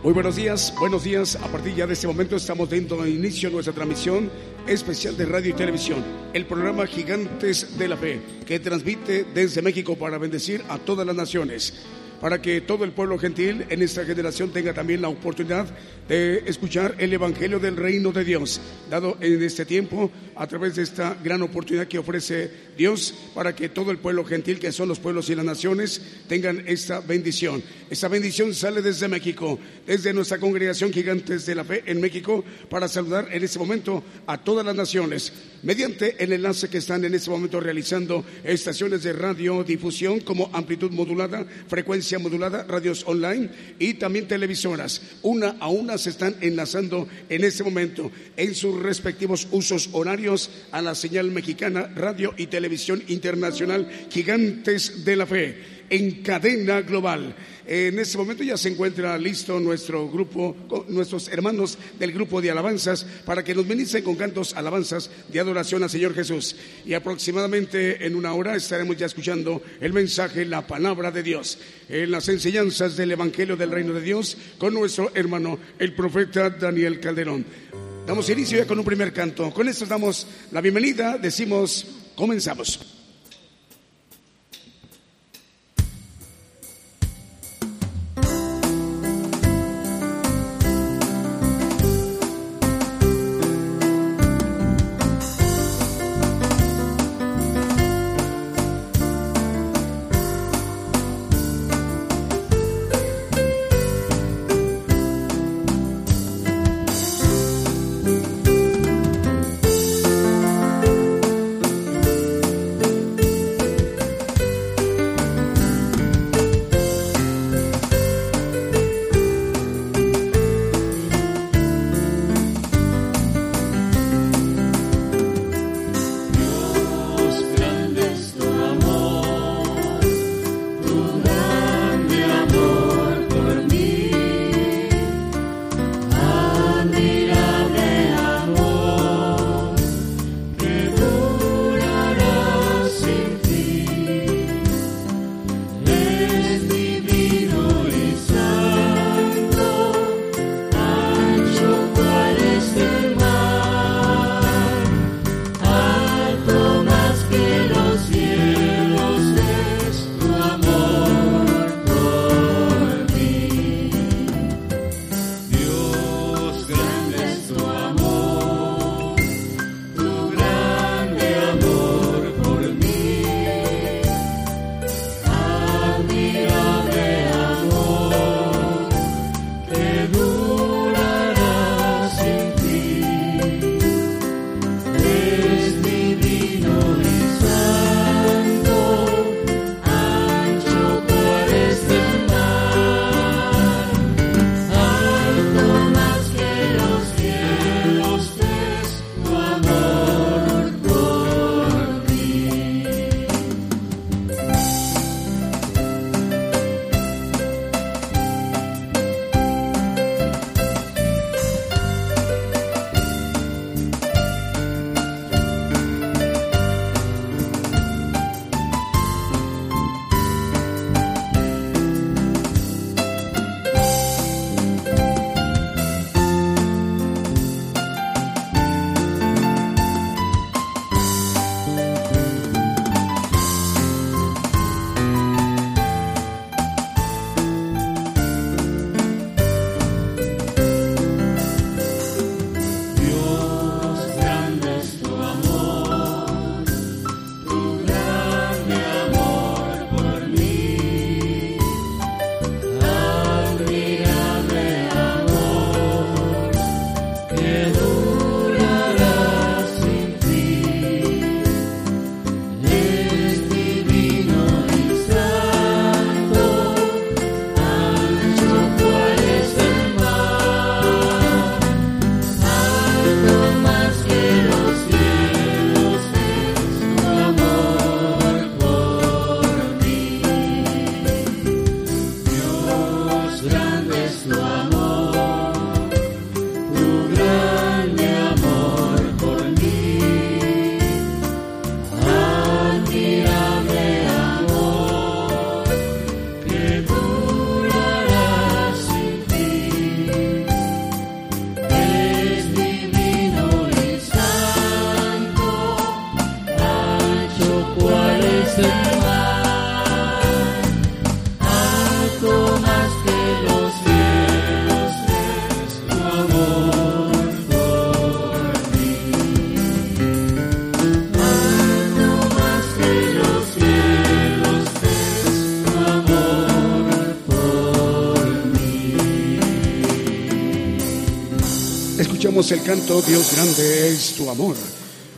Muy buenos días, buenos días. A partir ya de este momento estamos dando inicio a nuestra transmisión especial de radio y televisión, el programa Gigantes de la Fe, que transmite desde México para bendecir a todas las naciones para que todo el pueblo gentil en esta generación tenga también la oportunidad de escuchar el Evangelio del Reino de Dios, dado en este tiempo a través de esta gran oportunidad que ofrece Dios para que todo el pueblo gentil, que son los pueblos y las naciones, tengan esta bendición. Esta bendición sale desde México, desde nuestra congregación Gigantes de la Fe en México, para saludar en este momento a todas las naciones, mediante el enlace que están en este momento realizando estaciones de radiodifusión como amplitud modulada, frecuencia modulada, radios online y también televisoras. Una a una se están enlazando en este momento en sus respectivos usos horarios a la señal mexicana, radio y televisión internacional Gigantes de la Fe en cadena global. En este momento ya se encuentra listo nuestro grupo, nuestros hermanos del grupo de alabanzas para que nos ministren con cantos alabanzas de adoración al Señor Jesús. Y aproximadamente en una hora estaremos ya escuchando el mensaje, la palabra de Dios, en las enseñanzas del Evangelio del Reino de Dios con nuestro hermano, el profeta Daniel Calderón. Damos inicio ya con un primer canto. Con esto damos la bienvenida, decimos, comenzamos. El canto Dios grande es tu amor.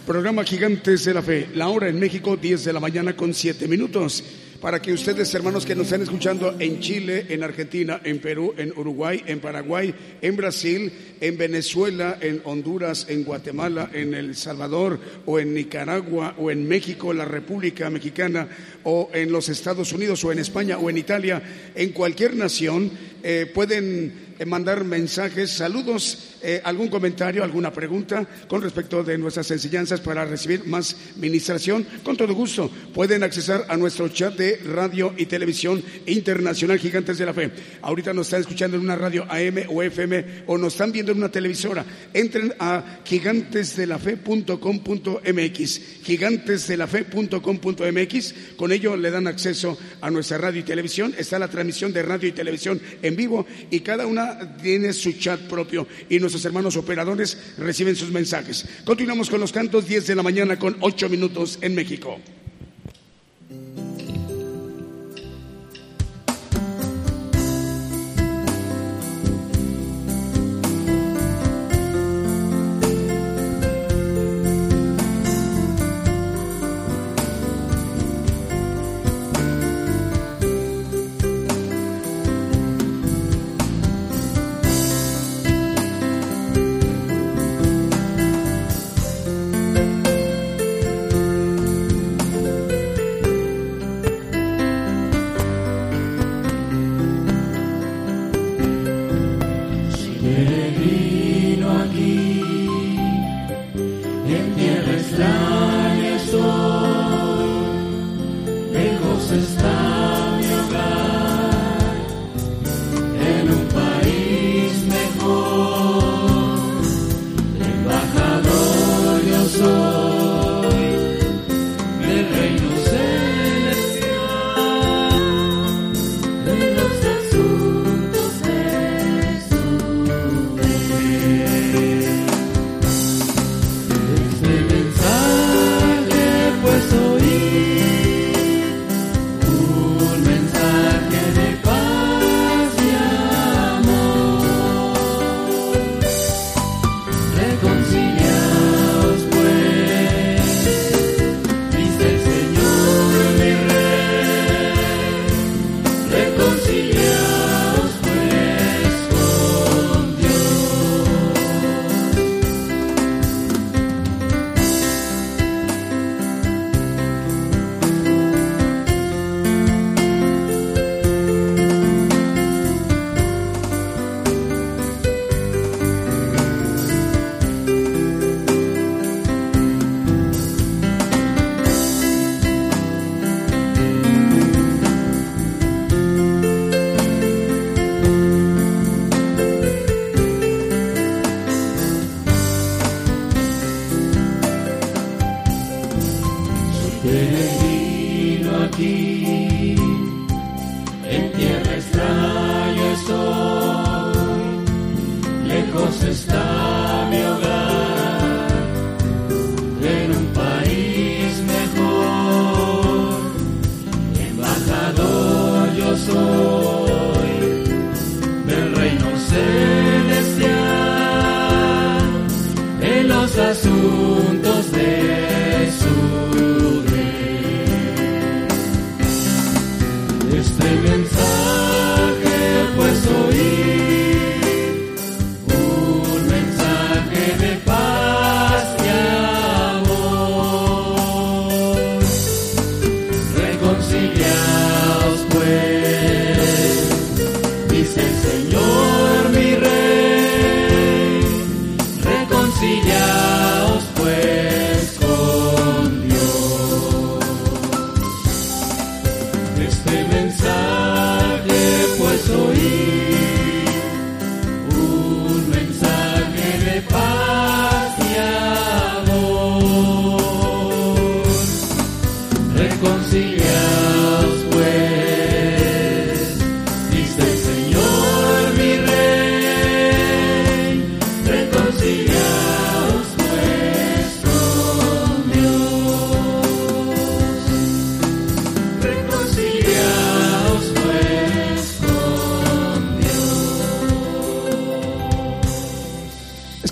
Programa Gigantes de la Fe. La hora en México, 10 de la mañana con 7 minutos. Para que ustedes, hermanos que nos están escuchando en Chile, en Argentina, en Perú, en Uruguay, en Paraguay, en Brasil, en Venezuela, en Honduras, en Guatemala, en El Salvador, o en Nicaragua, o en México, la República Mexicana, o en los Estados Unidos, o en España, o en Italia, en cualquier nación, eh, pueden eh, mandar mensajes, saludos, eh, algún comentario, alguna pregunta con respecto de nuestras enseñanzas para recibir más ministración. Con todo gusto pueden accesar a nuestro chat de radio y televisión internacional Gigantes de la Fe. Ahorita nos están escuchando en una radio AM o FM o nos están viendo en una televisora. Entren a gigantesdelafe.com.mx, gigantesdelafe.com.mx. Con ello le dan acceso a nuestra radio y televisión. Está la transmisión de radio y televisión en vivo y cada una tiene su chat propio y nuestros hermanos operadores reciben sus mensajes. Continuamos con los cantos 10 de la mañana con 8 minutos en México.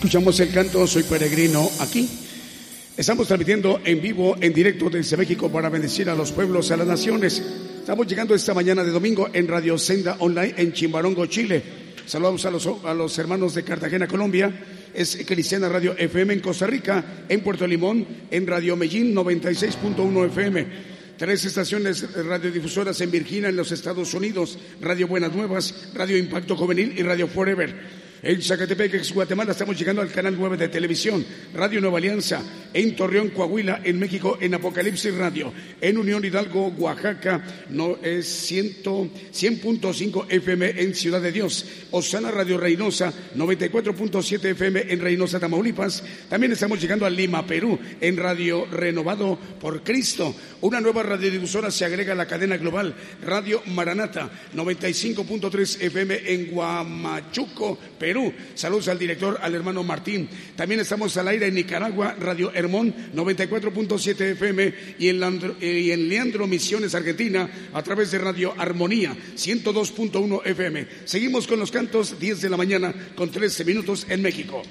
Escuchamos el canto Soy peregrino aquí. Estamos transmitiendo en vivo, en directo desde México para bendecir a los pueblos, a las naciones. Estamos llegando esta mañana de domingo en Radio Senda Online en Chimbarongo, Chile. Saludamos a los, a los hermanos de Cartagena, Colombia. Es Cristiana Radio FM en Costa Rica, en Puerto Limón, en Radio Medellín 96.1 FM. Tres estaciones radiodifusoras en Virginia, en los Estados Unidos, Radio Buenas Nuevas, Radio Impacto Juvenil y Radio Forever. En Zacatepec, Guatemala, estamos llegando al canal 9 de televisión, Radio Nueva Alianza, en Torreón, Coahuila, en México, en Apocalipsis Radio, en Unión Hidalgo, Oaxaca, no es 100.5 FM en Ciudad de Dios, Osana Radio Reynosa, 94.7 FM en Reynosa, Tamaulipas. También estamos llegando a Lima, Perú, en Radio Renovado por Cristo. Una nueva radiodifusora se agrega a la cadena global, Radio Maranata, 95.3 FM en Guamachuco, Perú. Perú. Saludos al director, al hermano Martín. También estamos al aire en Nicaragua, Radio Hermón 94.7 FM y en, y en Leandro Misiones, Argentina, a través de Radio Armonía 102.1 FM. Seguimos con los cantos 10 de la mañana con 13 minutos en México.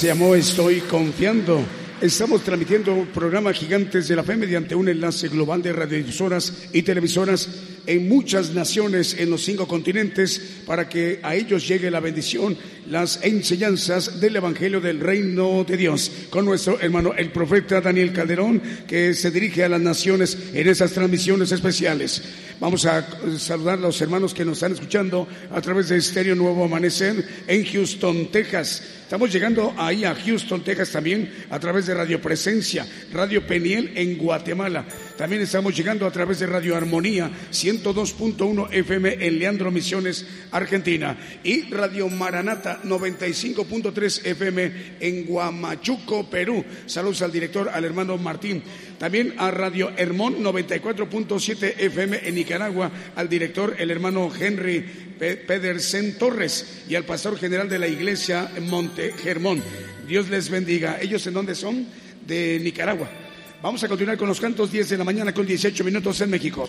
Se llamó Estoy confiando. Estamos transmitiendo un programa Gigantes de la Fe mediante un enlace global de radiodifusoras y televisoras en muchas naciones en los cinco continentes para que a ellos llegue la bendición, las enseñanzas del Evangelio del Reino de Dios. Con nuestro hermano el profeta Daniel Calderón que se dirige a las naciones en esas transmisiones especiales. Vamos a saludar a los hermanos que nos están escuchando a través de Estéreo Nuevo Amanecer en Houston, Texas. Estamos llegando ahí a Houston, Texas también a través de Radio Presencia, Radio Peniel en Guatemala. También estamos llegando a través de Radio Armonía 102.1 FM en Leandro Misiones, Argentina. Y Radio Maranata 95.3 FM en Guamachuco, Perú. Saludos al director, al hermano Martín. También a Radio Hermón 94.7 FM en Nicaragua, al director, el hermano Henry Pe- Pedersen Torres y al pastor general de la iglesia Monte Germón. Dios les bendiga. ¿Ellos en dónde son? De Nicaragua. Vamos a continuar con los cantos 10 de la mañana con 18 minutos en México.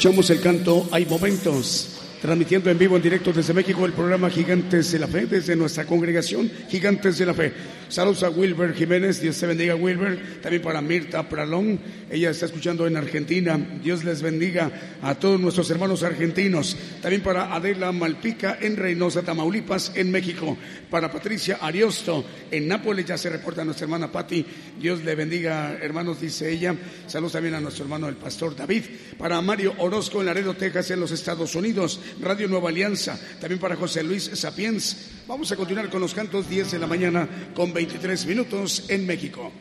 Escuchamos el canto Hay Momentos transmitiendo en vivo, en directo desde México, el programa Gigantes de la Fe, desde nuestra congregación Gigantes de la Fe. Saludos a Wilber Jiménez, Dios te bendiga Wilber, también para Mirta Pralón, ella está escuchando en Argentina, Dios les bendiga a todos nuestros hermanos argentinos, también para Adela Malpica en Reynosa, Tamaulipas, en México, para Patricia Ariosto en Nápoles, ya se reporta nuestra hermana Patti, Dios le bendiga hermanos, dice ella, saludos también a nuestro hermano el pastor David, para Mario Orozco en Laredo, Texas, en los Estados Unidos, Radio Nueva Alianza, también para José Luis Sapiens. Vamos a continuar con los cantos 10 de la mañana con 23 minutos en México.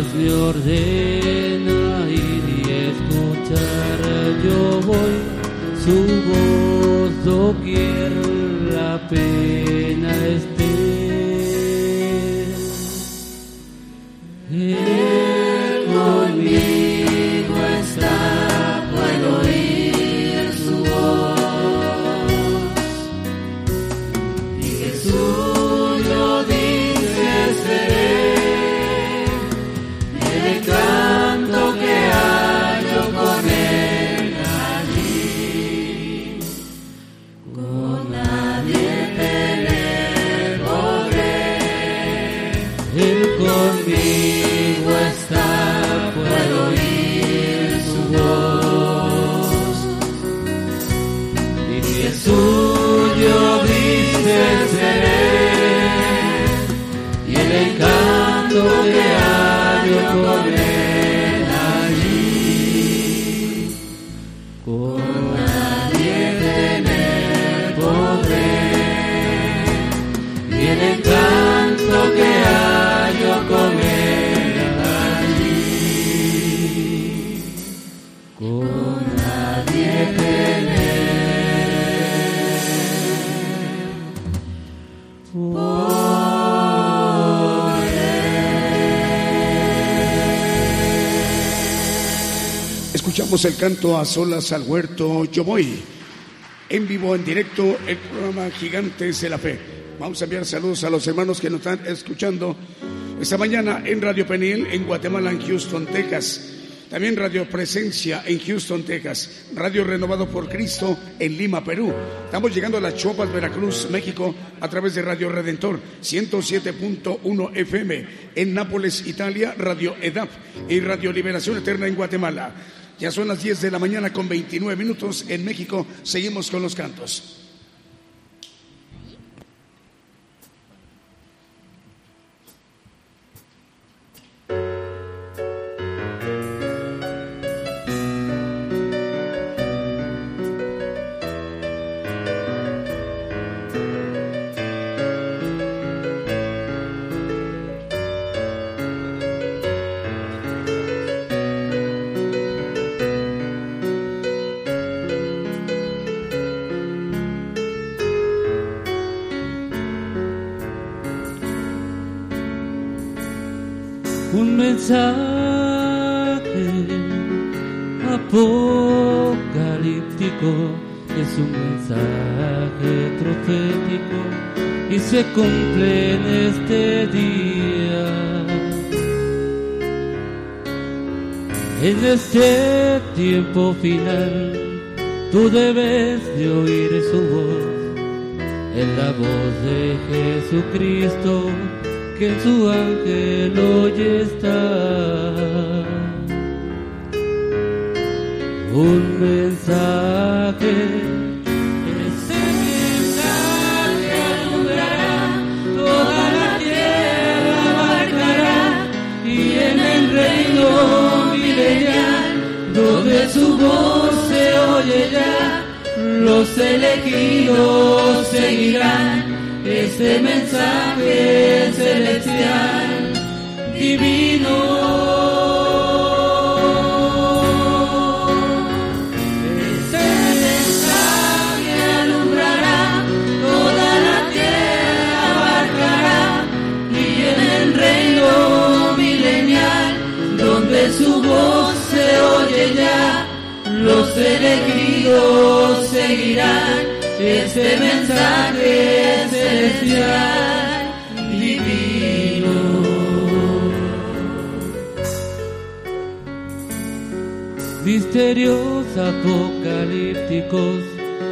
paz me ordena ir y escuchar yo voy, su voz doquier la pena. El canto a solas al huerto Yo voy. En vivo, en directo, el programa Gigantes de la Fe. Vamos a enviar saludos a los hermanos que nos están escuchando esta mañana en Radio Peniel, en Guatemala, en Houston, Texas. También Radio Presencia en Houston, Texas. Radio Renovado por Cristo en Lima, Perú. Estamos llegando a las Chopas, Veracruz, México, a través de Radio Redentor 107.1 FM. En Nápoles, Italia, Radio EDAP y Radio Liberación Eterna en Guatemala. Ya son las 10 de la mañana con 29 minutos. En México seguimos con los cantos. Mensaje apocalíptico es un mensaje profético y se cumple en este día. En este tiempo final, tú debes de oír su voz, en la voz de Jesucristo que su ángel hoy está. Un mensaje, ese mensaje alumbrará, toda la tierra abarcará y en el reino milenial, donde su voz se oye ya, los elegidos seguirán este mensaje celestial divino. Este mensaje alumbrará, toda la tierra abarcará y en el reino milenial, donde su voz se oye ya, los elegidos seguirán este mensaje celestial Misterios apocalípticos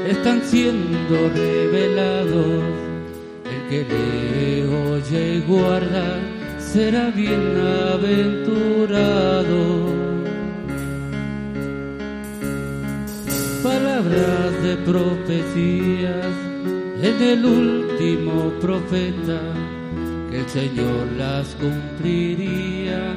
están siendo revelados. El que le oye y guarda será bienaventurado. palabras de profecías en el último profeta, que el Señor las cumpliría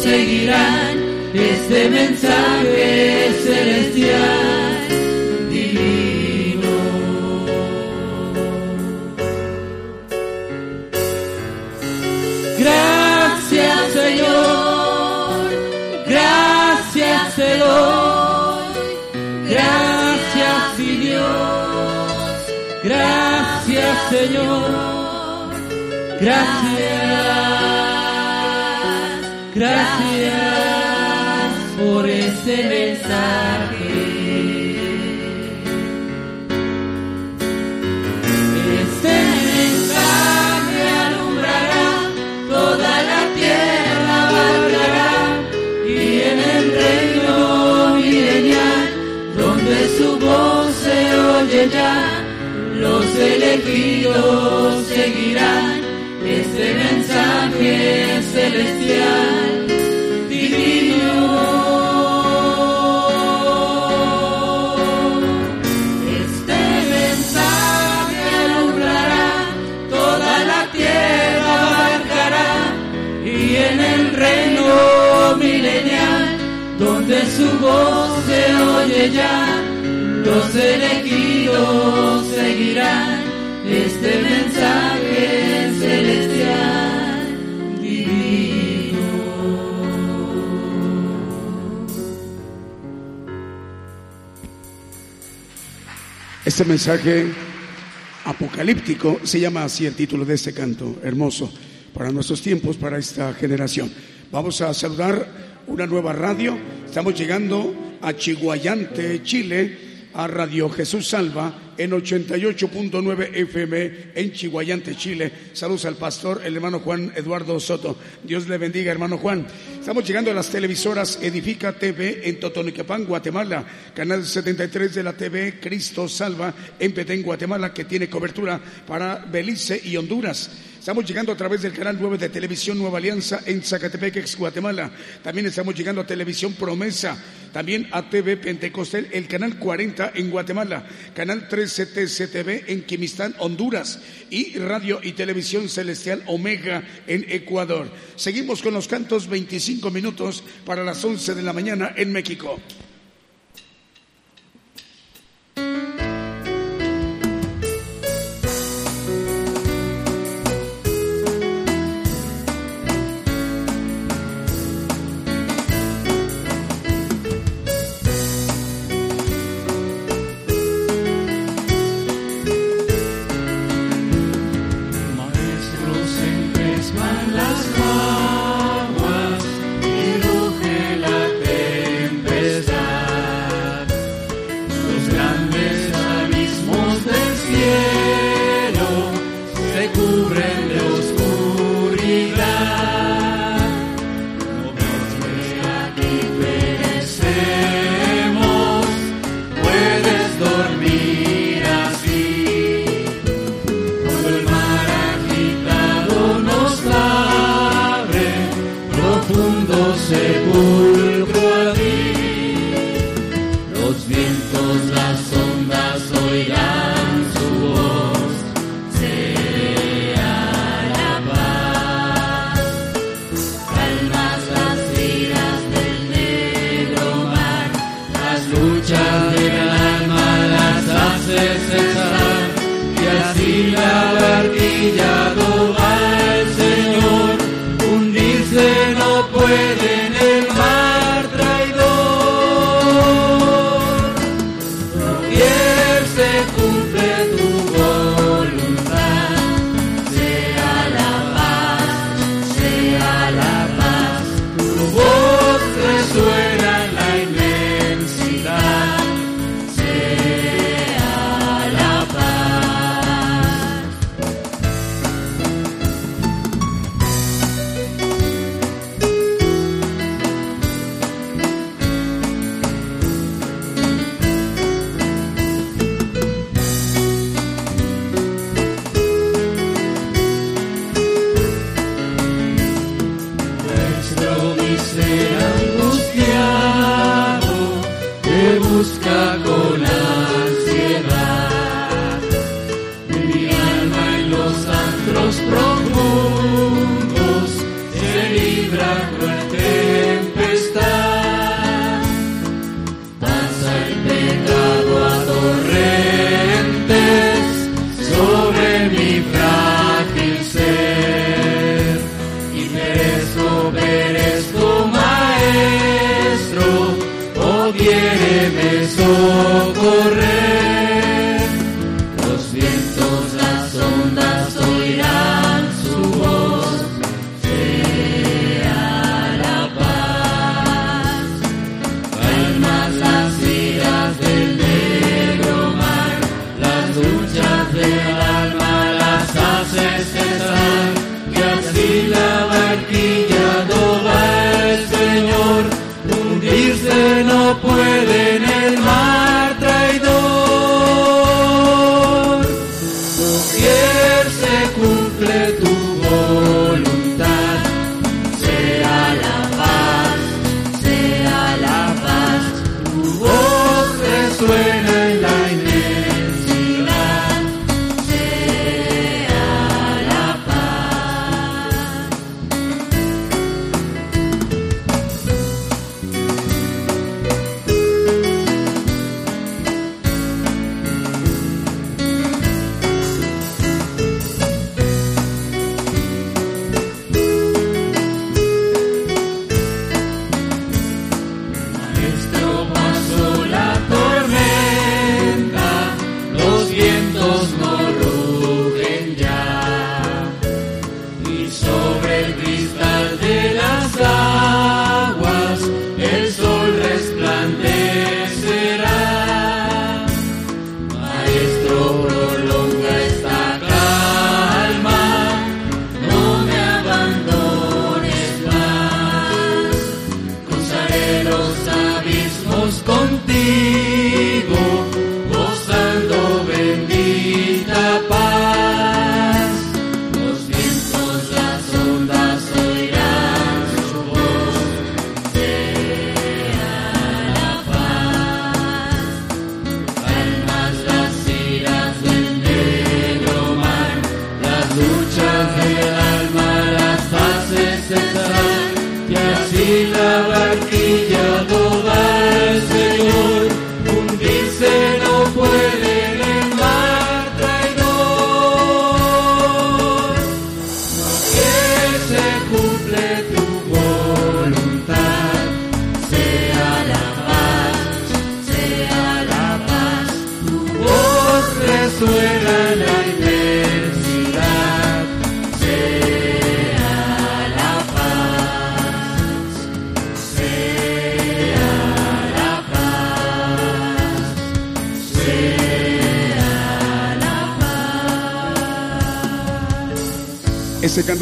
seguirán este mensaje celestial. Divino. Gracias Señor, gracias te gracias mi Dios, gracias Señor, gracias. mensaje. Este mensaje alumbrará toda la tierra, hablará y en el reino milenial, donde su voz se oye ya, los elegidos seguirán este mensaje celestial. Se oye ya, los elegidos seguirán este mensaje celestial divino. Este mensaje apocalíptico se llama así el título de este canto, hermoso para nuestros tiempos, para esta generación. Vamos a saludar una nueva radio. Estamos llegando a Chihuayante, Chile, a Radio Jesús Salva en 88.9 FM en Chihuayante, Chile. Saludos al pastor, el hermano Juan Eduardo Soto. Dios le bendiga, hermano Juan. Estamos llegando a las televisoras Edifica TV en Totonicapán, Guatemala, canal 73 de la TV Cristo Salva en Petén, Guatemala, que tiene cobertura para Belice y Honduras. Estamos llegando a través del canal 9 de Televisión Nueva Alianza en Zacatepec, ex Guatemala. También estamos llegando a Televisión Promesa, también a TV Pentecostel, el canal 40 en Guatemala, canal 13 TCTV en Quimistán, Honduras y Radio y Televisión Celestial Omega en Ecuador. Seguimos con los cantos 25 minutos para las 11 de la mañana en México.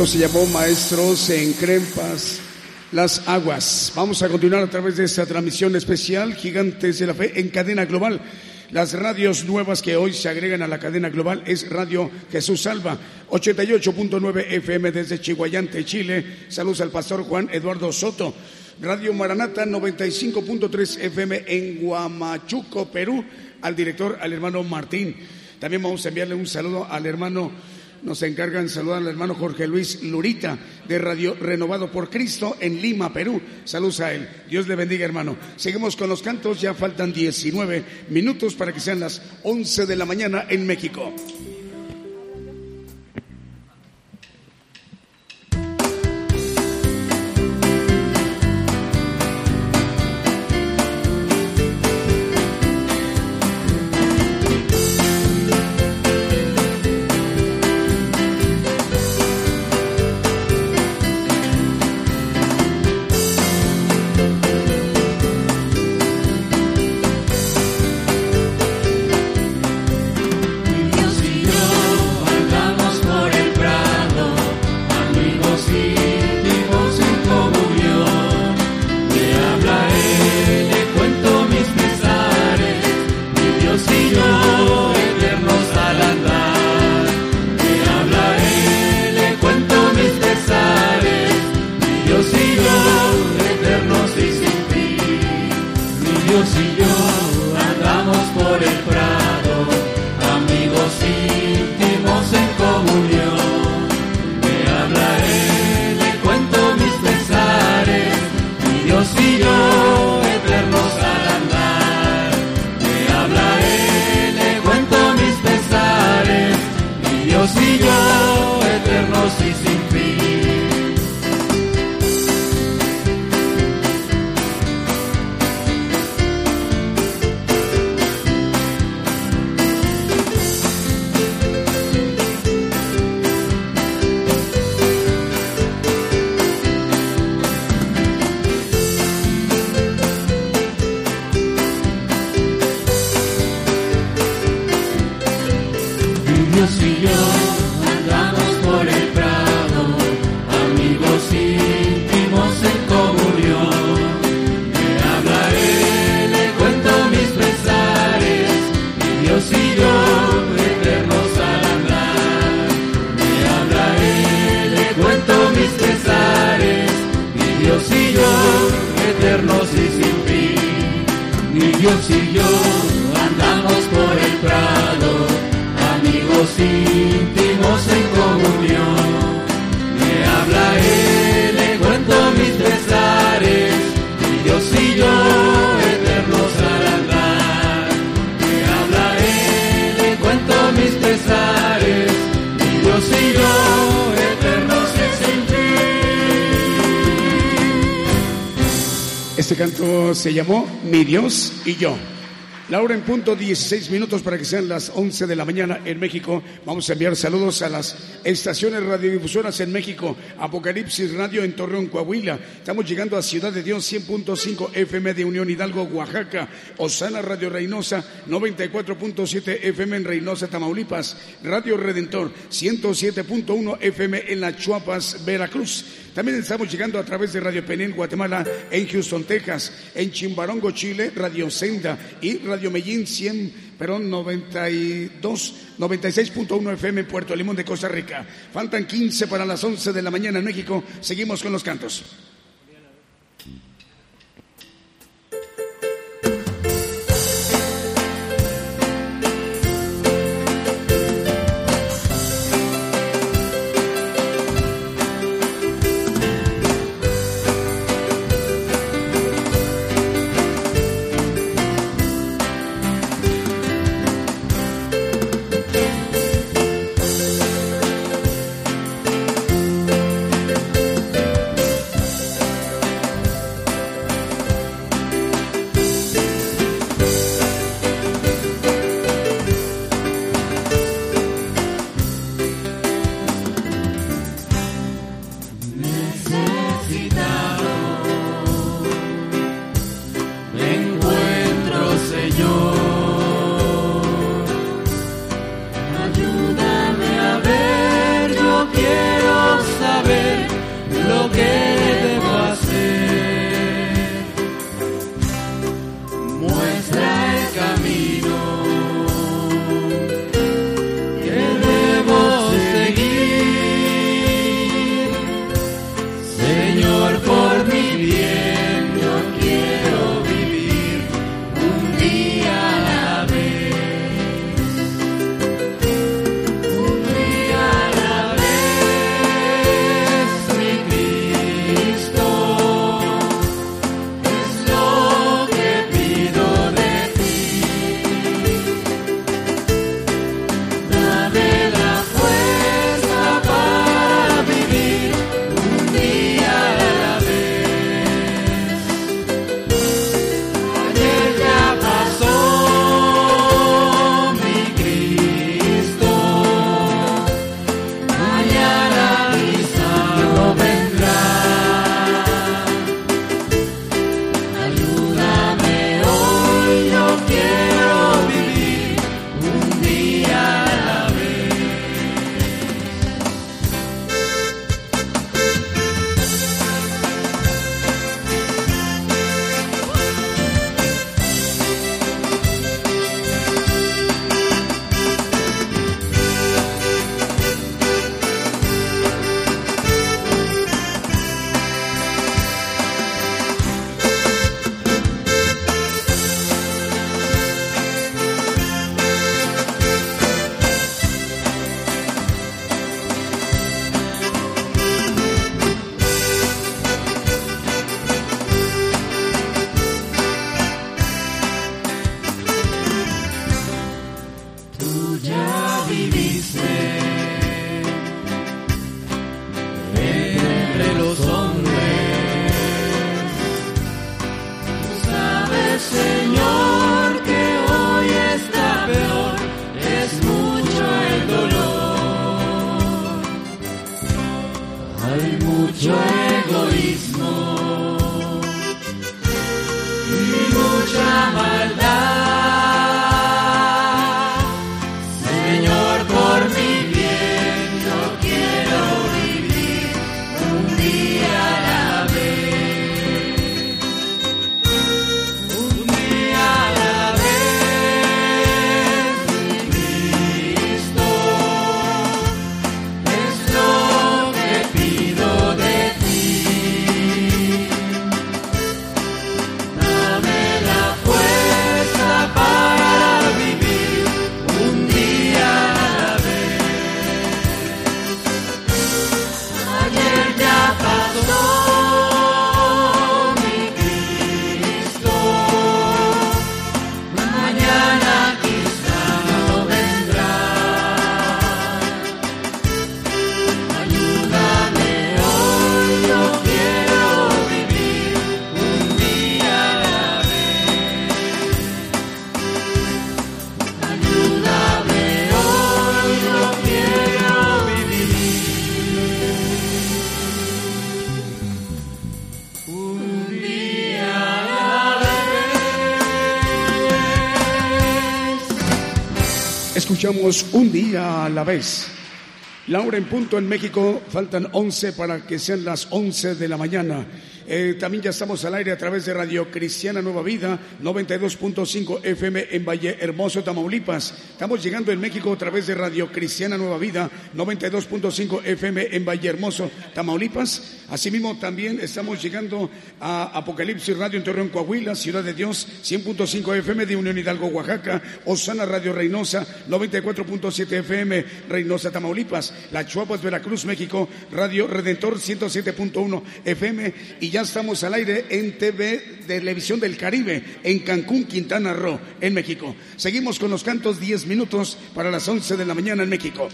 Se llamó Maestros en Crempas las Aguas. Vamos a continuar a través de esta transmisión especial Gigantes de la Fe en cadena global. Las radios nuevas que hoy se agregan a la cadena global es Radio Jesús Salva, 88.9 FM desde Chihuayante, Chile. Saludos al pastor Juan Eduardo Soto. Radio Maranata, 95.3 FM en Guamachuco, Perú, al director, al hermano Martín. También vamos a enviarle un saludo al hermano nos encargan saludar al hermano Jorge Luis Lurita de Radio Renovado por Cristo en Lima, Perú. Saludos a él. Dios le bendiga, hermano. Seguimos con los cantos. Ya faltan 19 minutos para que sean las 11 de la mañana en México. Llamó Mi Dios y yo. La hora en punto 16 minutos para que sean las 11 de la mañana en México. Vamos a enviar saludos a las estaciones radiodifusoras en México. Apocalipsis Radio en Torreón, Coahuila. Estamos llegando a Ciudad de Dios 100.5 FM de Unión Hidalgo, Oaxaca. Osana Radio Reynosa 94.7 FM en Reynosa, Tamaulipas. Radio Redentor 107.1 FM en La Chuapas, Veracruz. También estamos llegando a través de Radio Penén, Guatemala, en Houston, Texas, en Chimbarongo, Chile, Radio Senda y Radio Medellín 100, perdón, 92, 96.1 FM en Puerto Limón de Costa Rica. Faltan 15 para las 11 de la mañana en México. Seguimos con los cantos. Un día a la vez. Laura en punto en México, faltan 11 para que sean las 11 de la mañana. Eh, también ya estamos al aire a través de Radio Cristiana Nueva Vida, 92.5 FM en Valle Hermoso, Tamaulipas. Estamos llegando en México a través de Radio Cristiana Nueva Vida, 92.5 FM en Valle Hermoso, Tamaulipas. Asimismo, también estamos llegando a Apocalipsis Radio en Coahuila, Ciudad de Dios, 100.5 FM de Unión Hidalgo, Oaxaca. Osana Radio Reynosa, 94.7 FM, Reynosa, Tamaulipas. La Chuapas, Veracruz, México, Radio Redentor, 107.1 FM. Y ya estamos al aire en TV Televisión del Caribe, en Cancún, Quintana Roo, en México. Seguimos con los cantos 10 minutos para las 11 de la mañana en México.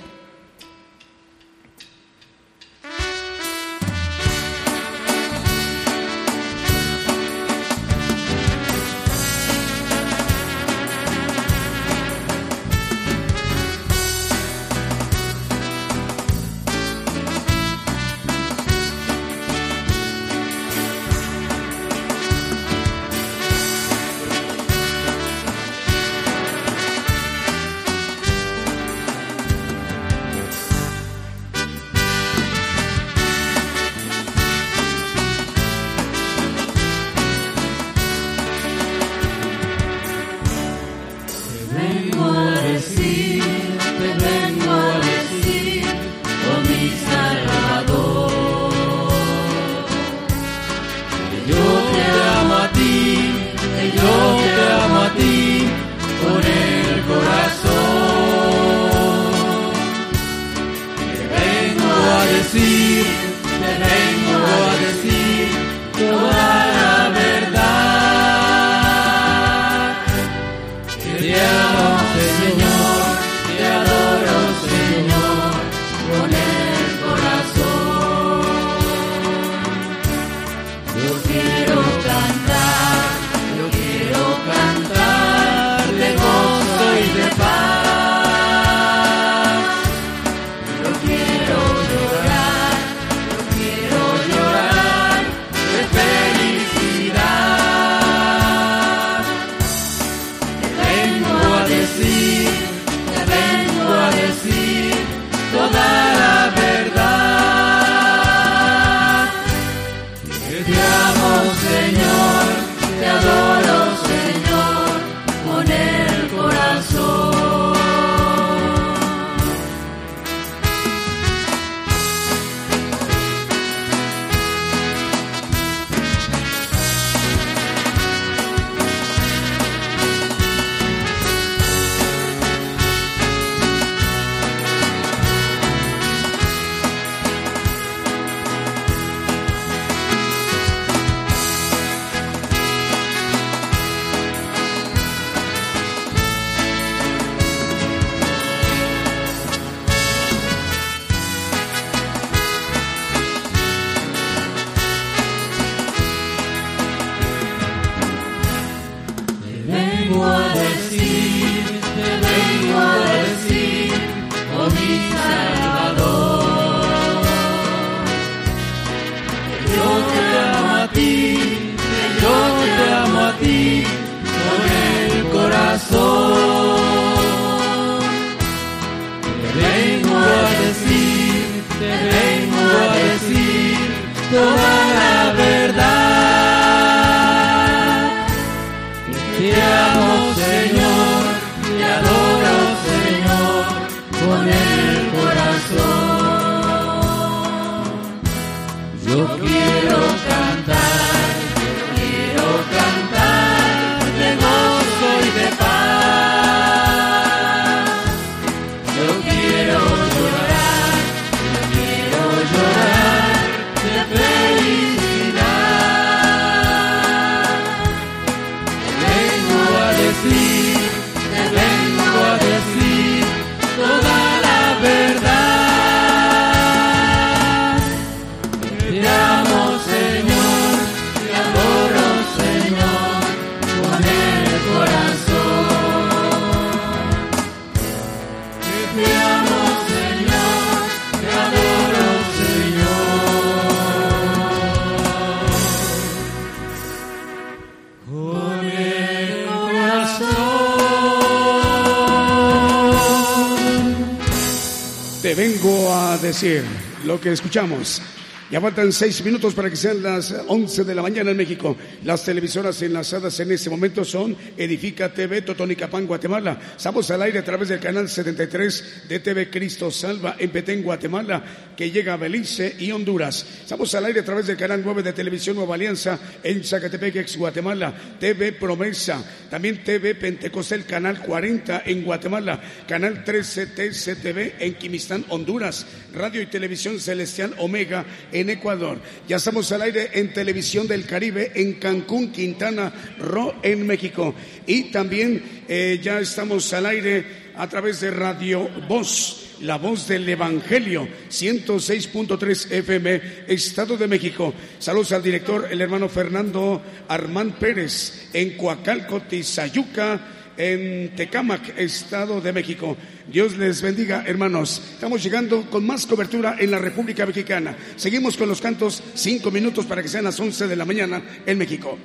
Escuchamos. Ya faltan seis minutos para que sean las once de la mañana en México. Las televisoras enlazadas en este momento son Edifica TV, Totonicapán, Guatemala. Estamos al aire a través del canal 73 de TV Cristo Salva en Petén, Guatemala, que llega a Belice y Honduras. Estamos al aire a través del canal 9 de Televisión Nueva Alianza en Zacatepec, ex Guatemala. TV Promesa. También TV Pentecostel, canal 40 en Guatemala. Canal 13 TCTV en Quimistán, Honduras. Radio y Televisión Celestial Omega en Ecuador. Ya estamos al aire en Televisión del Caribe en Cancún, Quintana Roo en México. Y también eh, ya estamos al aire a través de Radio Voz. La voz del Evangelio, 106.3 FM, Estado de México. Saludos al director, el hermano Fernando Armán Pérez, en Coacalco, Tizayuca, en Tecámac, Estado de México. Dios les bendiga, hermanos. Estamos llegando con más cobertura en la República Mexicana. Seguimos con los cantos, cinco minutos para que sean las once de la mañana en México.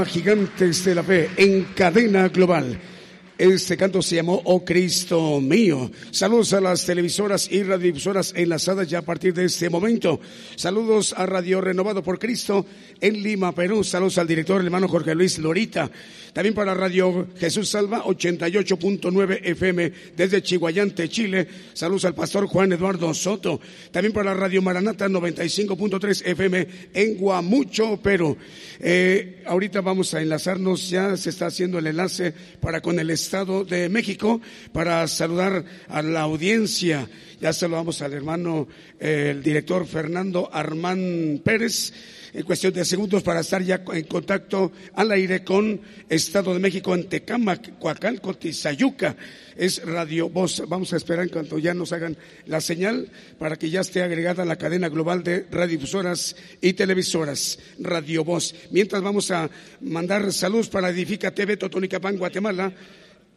Gigantes de la Fe en cadena global. Este canto se llamó Oh Cristo mío. Saludos a las televisoras y radiodifusoras enlazadas ya a partir de este momento. Saludos a Radio Renovado por Cristo en Lima, Perú. Saludos al director, hermano Jorge Luis Lorita. También para Radio Jesús Salva, 88.9 FM desde Chihuayante, Chile. Saludos al pastor Juan Eduardo Soto. También para Radio Maranata, 95.3 FM en Guamucho, Perú. Eh, ahorita vamos a enlazarnos, ya se está haciendo el enlace para con el Estado de México para saludar a la audiencia. Ya saludamos al hermano, el director Fernando Armán Pérez en cuestión de segundos para estar ya en contacto al aire con Estado de México en Tecámac, Coacalco, Tizayuca. Es Radio Voz. Vamos a esperar en cuanto ya nos hagan la señal para que ya esté agregada la cadena global de radiodifusoras y televisoras. Radio Voz. Mientras vamos a mandar saludos para Edifica TV Totonicapán, Guatemala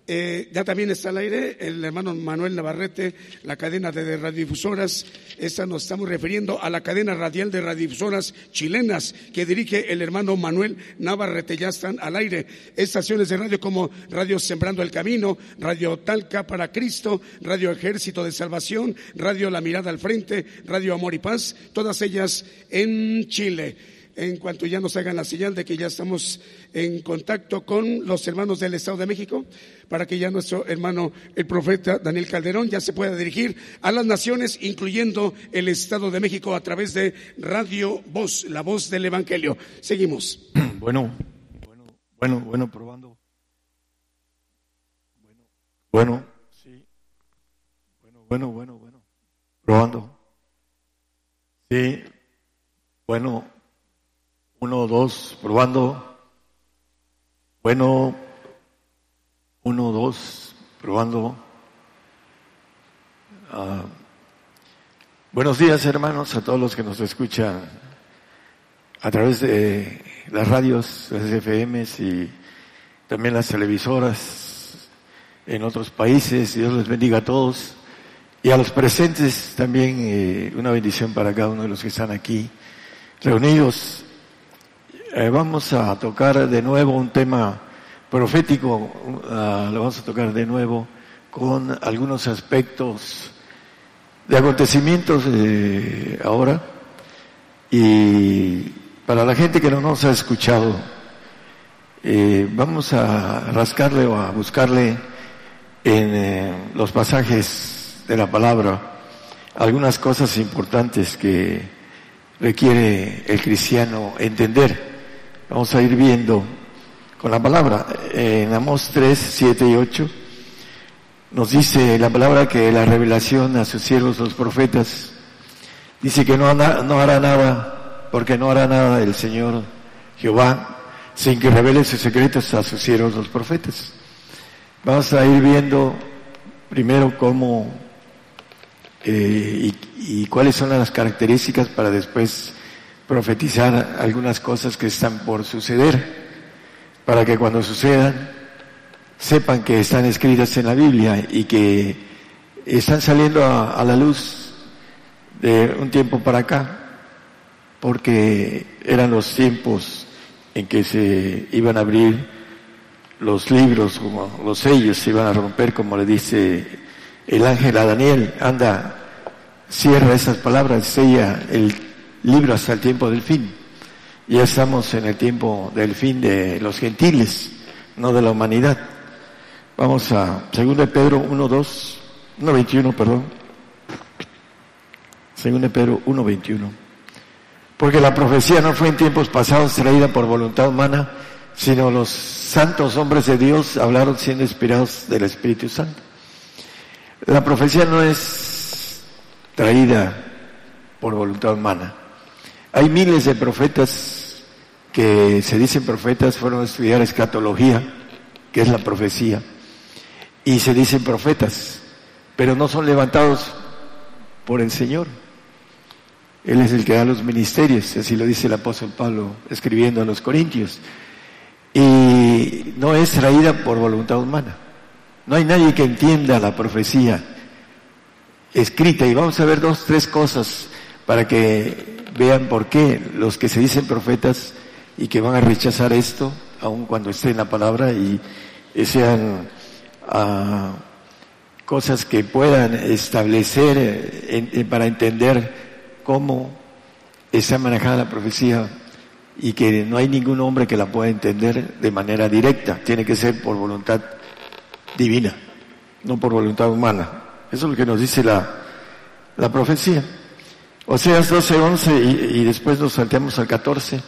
eh, ya también está al aire el hermano Manuel Navarrete, la cadena de radiodifusoras. Esta nos estamos refiriendo a la cadena radial de radiodifusoras chilenas que dirige el hermano Manuel Navarrete. Ya están al aire estaciones de radio como Radio Sembrando el Camino, Radio Talca para Cristo, Radio Ejército de Salvación, Radio La Mirada al Frente, Radio Amor y Paz, todas ellas en Chile en cuanto ya nos hagan la señal de que ya estamos en contacto con los hermanos del Estado de México, para que ya nuestro hermano, el profeta Daniel Calderón, ya se pueda dirigir a las naciones, incluyendo el Estado de México, a través de Radio Voz, la voz del Evangelio. Seguimos. Bueno, bueno, bueno, bueno, probando. Bueno, bueno, sí. Bueno, bueno, bueno, bueno. Probando. Sí. Bueno, uno, dos, probando. Bueno, uno, dos, probando. Ah, buenos días, hermanos, a todos los que nos escuchan a través de las radios, las FMs y también las televisoras en otros países. Dios les bendiga a todos. Y a los presentes también eh, una bendición para cada uno de los que están aquí reunidos eh, vamos a tocar de nuevo un tema profético, uh, lo vamos a tocar de nuevo con algunos aspectos de acontecimientos de ahora y para la gente que no nos ha escuchado, eh, vamos a rascarle o a buscarle en eh, los pasajes de la palabra algunas cosas importantes que requiere el cristiano entender. Vamos a ir viendo con la palabra. En Amos 3, 7 y 8 nos dice la palabra que la revelación a sus siervos los profetas dice que no, hará nada, porque no hará nada el Señor Jehová sin que revele sus secretos a sus siervos los profetas. Vamos a ir viendo primero cómo eh, y cuáles son las características para después profetizar algunas cosas que están por suceder, para que cuando sucedan sepan que están escritas en la Biblia y que están saliendo a, la luz de un tiempo para acá, porque eran los tiempos en que se iban a abrir los libros, como los sellos se iban a romper, como le dice el ángel a Daniel, anda, cierra esas palabras, sella el libro hasta el tiempo del fin. Ya estamos en el tiempo del fin de los gentiles, no de la humanidad. Vamos a 2 de Pedro 1, 2, 1, 21, perdón. 2 de Pedro 1, 21. Porque la profecía no fue en tiempos pasados traída por voluntad humana, sino los santos hombres de Dios hablaron siendo inspirados del Espíritu Santo. La profecía no es traída por voluntad humana. Hay miles de profetas que se dicen profetas, fueron a estudiar escatología, que es la profecía, y se dicen profetas, pero no son levantados por el Señor. Él es el que da los ministerios, así lo dice el apóstol Pablo escribiendo a los Corintios. Y no es traída por voluntad humana. No hay nadie que entienda la profecía escrita. Y vamos a ver dos, tres cosas para que vean por qué los que se dicen profetas y que van a rechazar esto aun cuando esté en la palabra y, sean ah, cosas que puedan establecer eh, para entender cómo está manejada la profecía y que no hay ningún hombre que la pueda entender de manera directa, tiene que ser por voluntad divina, no por voluntad humana. Eso es lo que nos dice la, la profecía. Oseas 12, 11 y, y después nos salteamos al 14.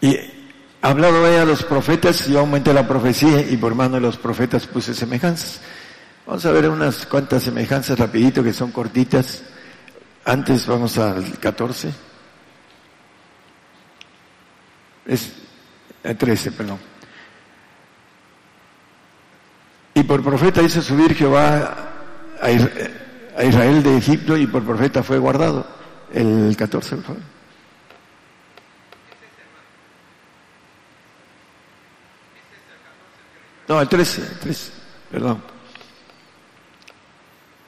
Y hablado a los profetas, yo aumenté la profecía y por mano de los profetas puse semejanzas. Vamos a ver unas cuantas semejanzas rapidito que son cortitas. Antes vamos al 14. Es el 13, perdón. Y por profeta hizo subir Jehová a Israel de Egipto y por profeta fue guardado. El 14, por. No, el 13, el 13, perdón.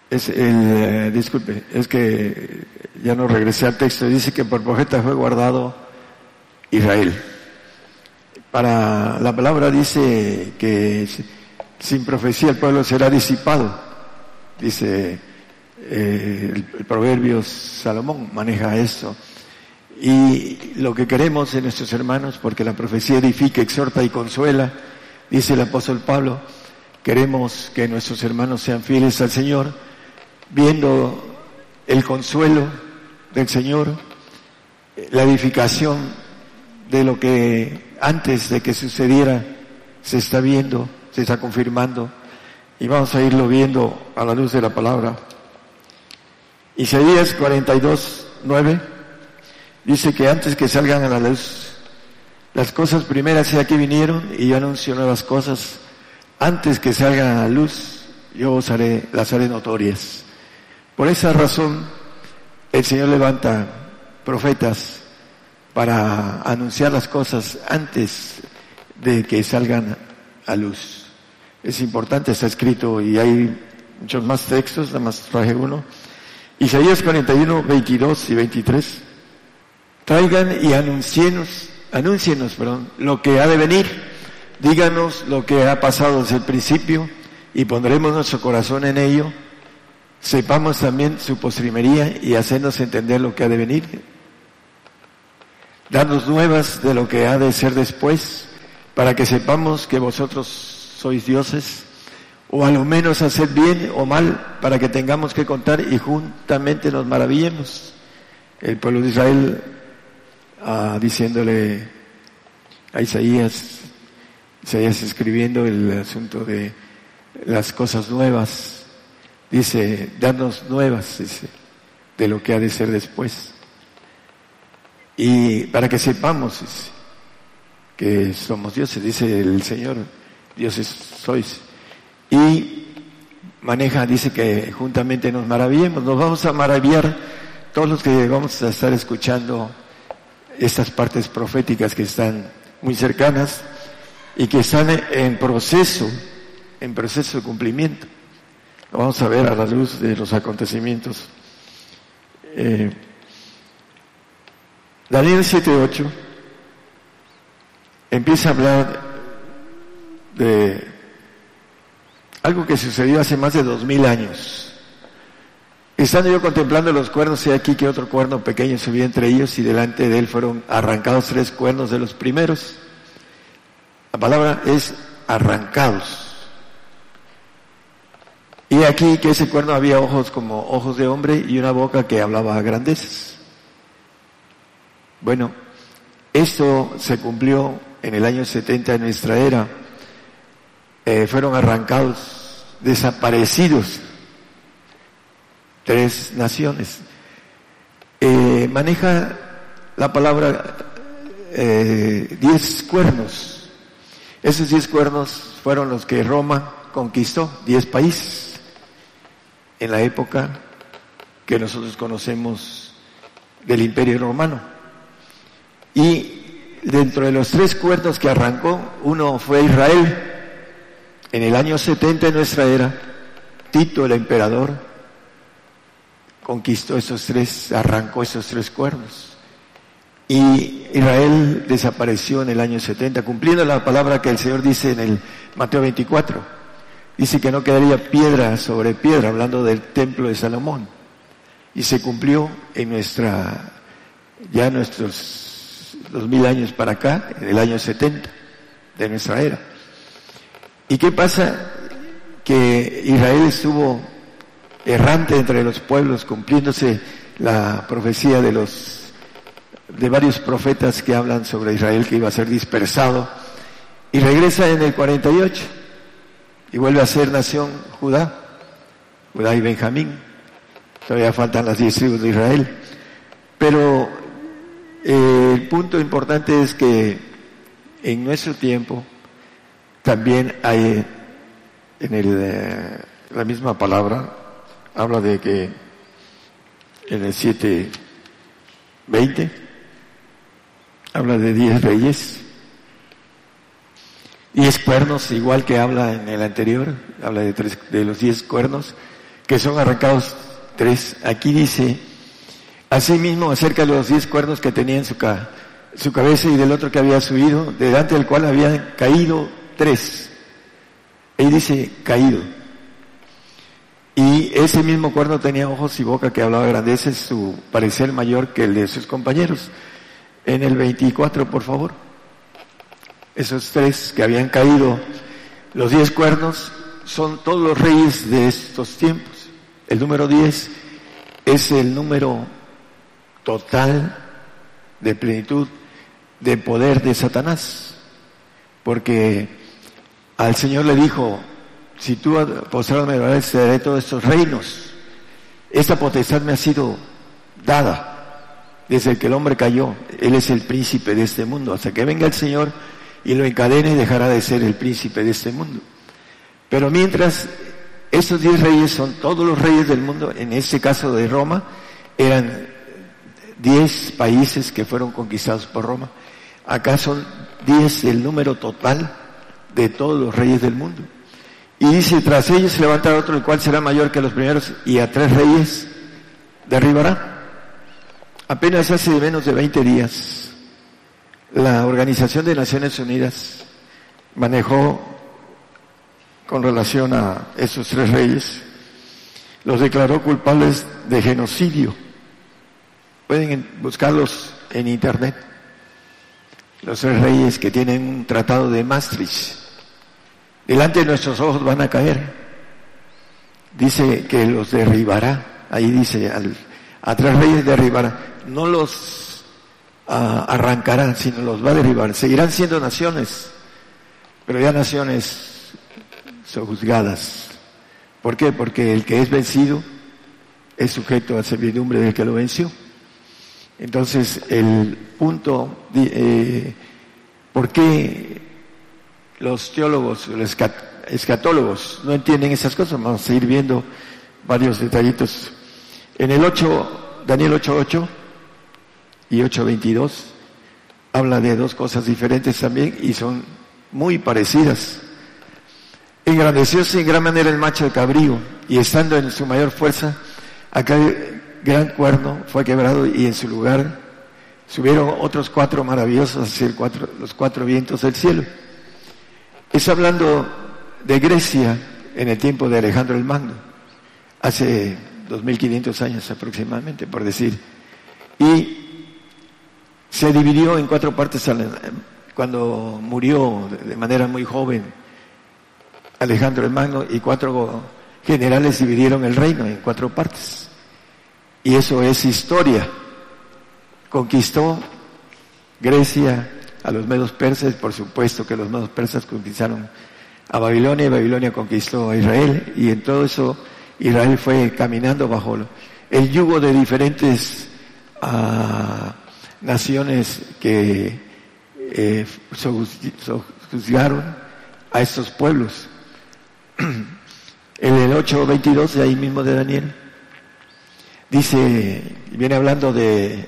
Es el, eh, disculpe, es que ya no regresé al texto. Dice que por profeta fue guardado Israel. Para la palabra dice que sin profecía el pueblo será disipado dice eh, el, proverbio Salomón, maneja eso. Y lo que queremos en nuestros hermanos, porque la profecía edifica, exhorta y consuela, dice el apóstol Pablo, queremos que nuestros hermanos sean fieles al Señor, viendo el consuelo del Señor, la edificación de lo que antes de que sucediera se está viendo, se está confirmando y vamos a irlo viendo a la luz de la palabra. Isaías 42, 9 dice que antes que salgan a la luz, las cosas primeras ya que vinieron y yo anuncio nuevas cosas. Antes que salgan a la luz, yo os haré, las haré notorias. Por esa razón, el Señor levanta profetas para anunciar las cosas antes de que salgan a luz es importante, está escrito y hay muchos más textos, nada más traje uno. Isaías 41, 22 y 23. Traigan y anuncienos, anuncienos, perdón, lo que ha de venir. Díganos lo que ha pasado desde el principio y pondremos nuestro corazón en ello. Sepamos también su postrimería y hacernos entender lo que ha de venir. Danos nuevas de lo que ha de ser después, para que sepamos que vosotros sois dioses, o a lo menos hacer bien o mal para que tengamos que contar y juntamente nos maravillemos. El pueblo de Israel ah, diciéndole a Isaías, Isaías escribiendo el asunto de las cosas nuevas, dice, danos nuevas de lo que ha de ser después. Y para que sepamos que somos dioses, dice el Señor, dioses sois. Y maneja, dice que juntamente nos maravillemos, nos vamos a maravillar todos los que vamos a estar escuchando estas partes proféticas que están muy cercanas y que están en proceso, en proceso de cumplimiento. Lo vamos a ver a la luz de los acontecimientos. Eh, Daniel 7.8 empieza a hablar de algo que sucedió hace más de dos mil años. Estando yo contemplando los cuernos, y aquí que otro cuerno pequeño subía entre ellos y delante de él fueron arrancados tres cuernos de los primeros. La palabra es arrancados. Y aquí que ese cuerno había ojos como ojos de hombre y una boca que hablaba a grandeces. Bueno, esto se cumplió en el año 70 de nuestra era eh, fueron arrancados, desaparecidos, tres naciones. Eh, maneja la palabra eh, diez cuernos. Esos diez cuernos fueron los que Roma conquistó, diez países, en la época que nosotros conocemos del Imperio Romano. Y dentro de los tres cuernos que arrancó, uno fue Israel, en el año 70 de nuestra era, Tito el emperador conquistó esos tres, arrancó esos tres cuernos. Y Israel desapareció en el año 70, cumpliendo la palabra que el Señor dice en el Mateo 24. Dice que no quedaría piedra sobre piedra, hablando del templo de Salomón. Y se cumplió en nuestra, ya nuestros dos mil años para acá, en el año 70 de nuestra era. ¿Y qué pasa? Que Israel estuvo errante entre los pueblos, cumpliéndose la profecía de los de varios profetas que hablan sobre Israel que iba a ser dispersado y regresa en el 48 y vuelve a ser nación Judá, Judá y Benjamín. Todavía faltan las diez tribus de Israel. Pero eh, el punto importante es que en nuestro tiempo también hay en el, eh, la misma palabra, habla de que en el 7.20 habla de diez reyes, diez cuernos, igual que habla en el anterior, habla de, tres, de los diez cuernos, que son arrancados tres. Aquí dice, asimismo acerca de los diez cuernos que tenía en su, su cabeza y del otro que había subido, delante del cual habían caído tres. Ahí dice caído. Y ese mismo cuerno tenía ojos y boca que hablaba grandeces, su parecer mayor que el de sus compañeros. En el 24, por favor. Esos tres que habían caído, los diez cuernos, son todos los reyes de estos tiempos. El número 10 es el número total de plenitud de poder de Satanás. Porque al Señor le dijo, si tú postrado me te daré todos estos reinos. Esta potestad me ha sido dada desde que el hombre cayó. Él es el príncipe de este mundo. Hasta que venga el Señor y lo encadene, dejará de ser el príncipe de este mundo. Pero mientras estos diez reyes son todos los reyes del mundo, en este caso de Roma, eran diez países que fueron conquistados por Roma. Acá son diez el número total de todos los reyes del mundo. Y dice, tras ellos se levantará otro, el cual será mayor que los primeros, y a tres reyes derribará. Apenas hace menos de 20 días, la Organización de Naciones Unidas manejó con relación a esos tres reyes, los declaró culpables de genocidio. Pueden buscarlos en internet. Los tres reyes que tienen un tratado de Maastricht. Delante de nuestros ojos van a caer. Dice que los derribará. Ahí dice, al, a tres reyes derribará no los uh, arrancará, sino los va a derribar. Seguirán siendo naciones, pero ya naciones sojuzgadas. ¿Por qué? Porque el que es vencido es sujeto a servidumbre del que lo venció. Entonces, el punto, eh, ¿por qué los teólogos, los escatólogos no entienden esas cosas? Vamos a seguir viendo varios detallitos. En el 8, Daniel 8.8, y 8.22 habla de dos cosas diferentes también y son muy parecidas. Engrandecióse en gran manera el macho de cabrío y estando en su mayor fuerza, aquel gran cuerno fue quebrado y en su lugar subieron otros cuatro maravillosos hacia cuatro, los cuatro vientos del cielo. Es hablando de Grecia en el tiempo de Alejandro el Magno, hace 2500 años aproximadamente, por decir. Y se dividió en cuatro partes cuando murió de manera muy joven Alejandro el Magno y cuatro generales dividieron el reino en cuatro partes. Y eso es historia. Conquistó Grecia a los medos persas, por supuesto que los medos persas conquistaron a Babilonia y Babilonia conquistó a Israel y en todo eso Israel fue caminando bajo el yugo de diferentes uh, naciones que eh, juzgaron a estos pueblos. En el 8.22 de ahí mismo de Daniel, dice, viene hablando de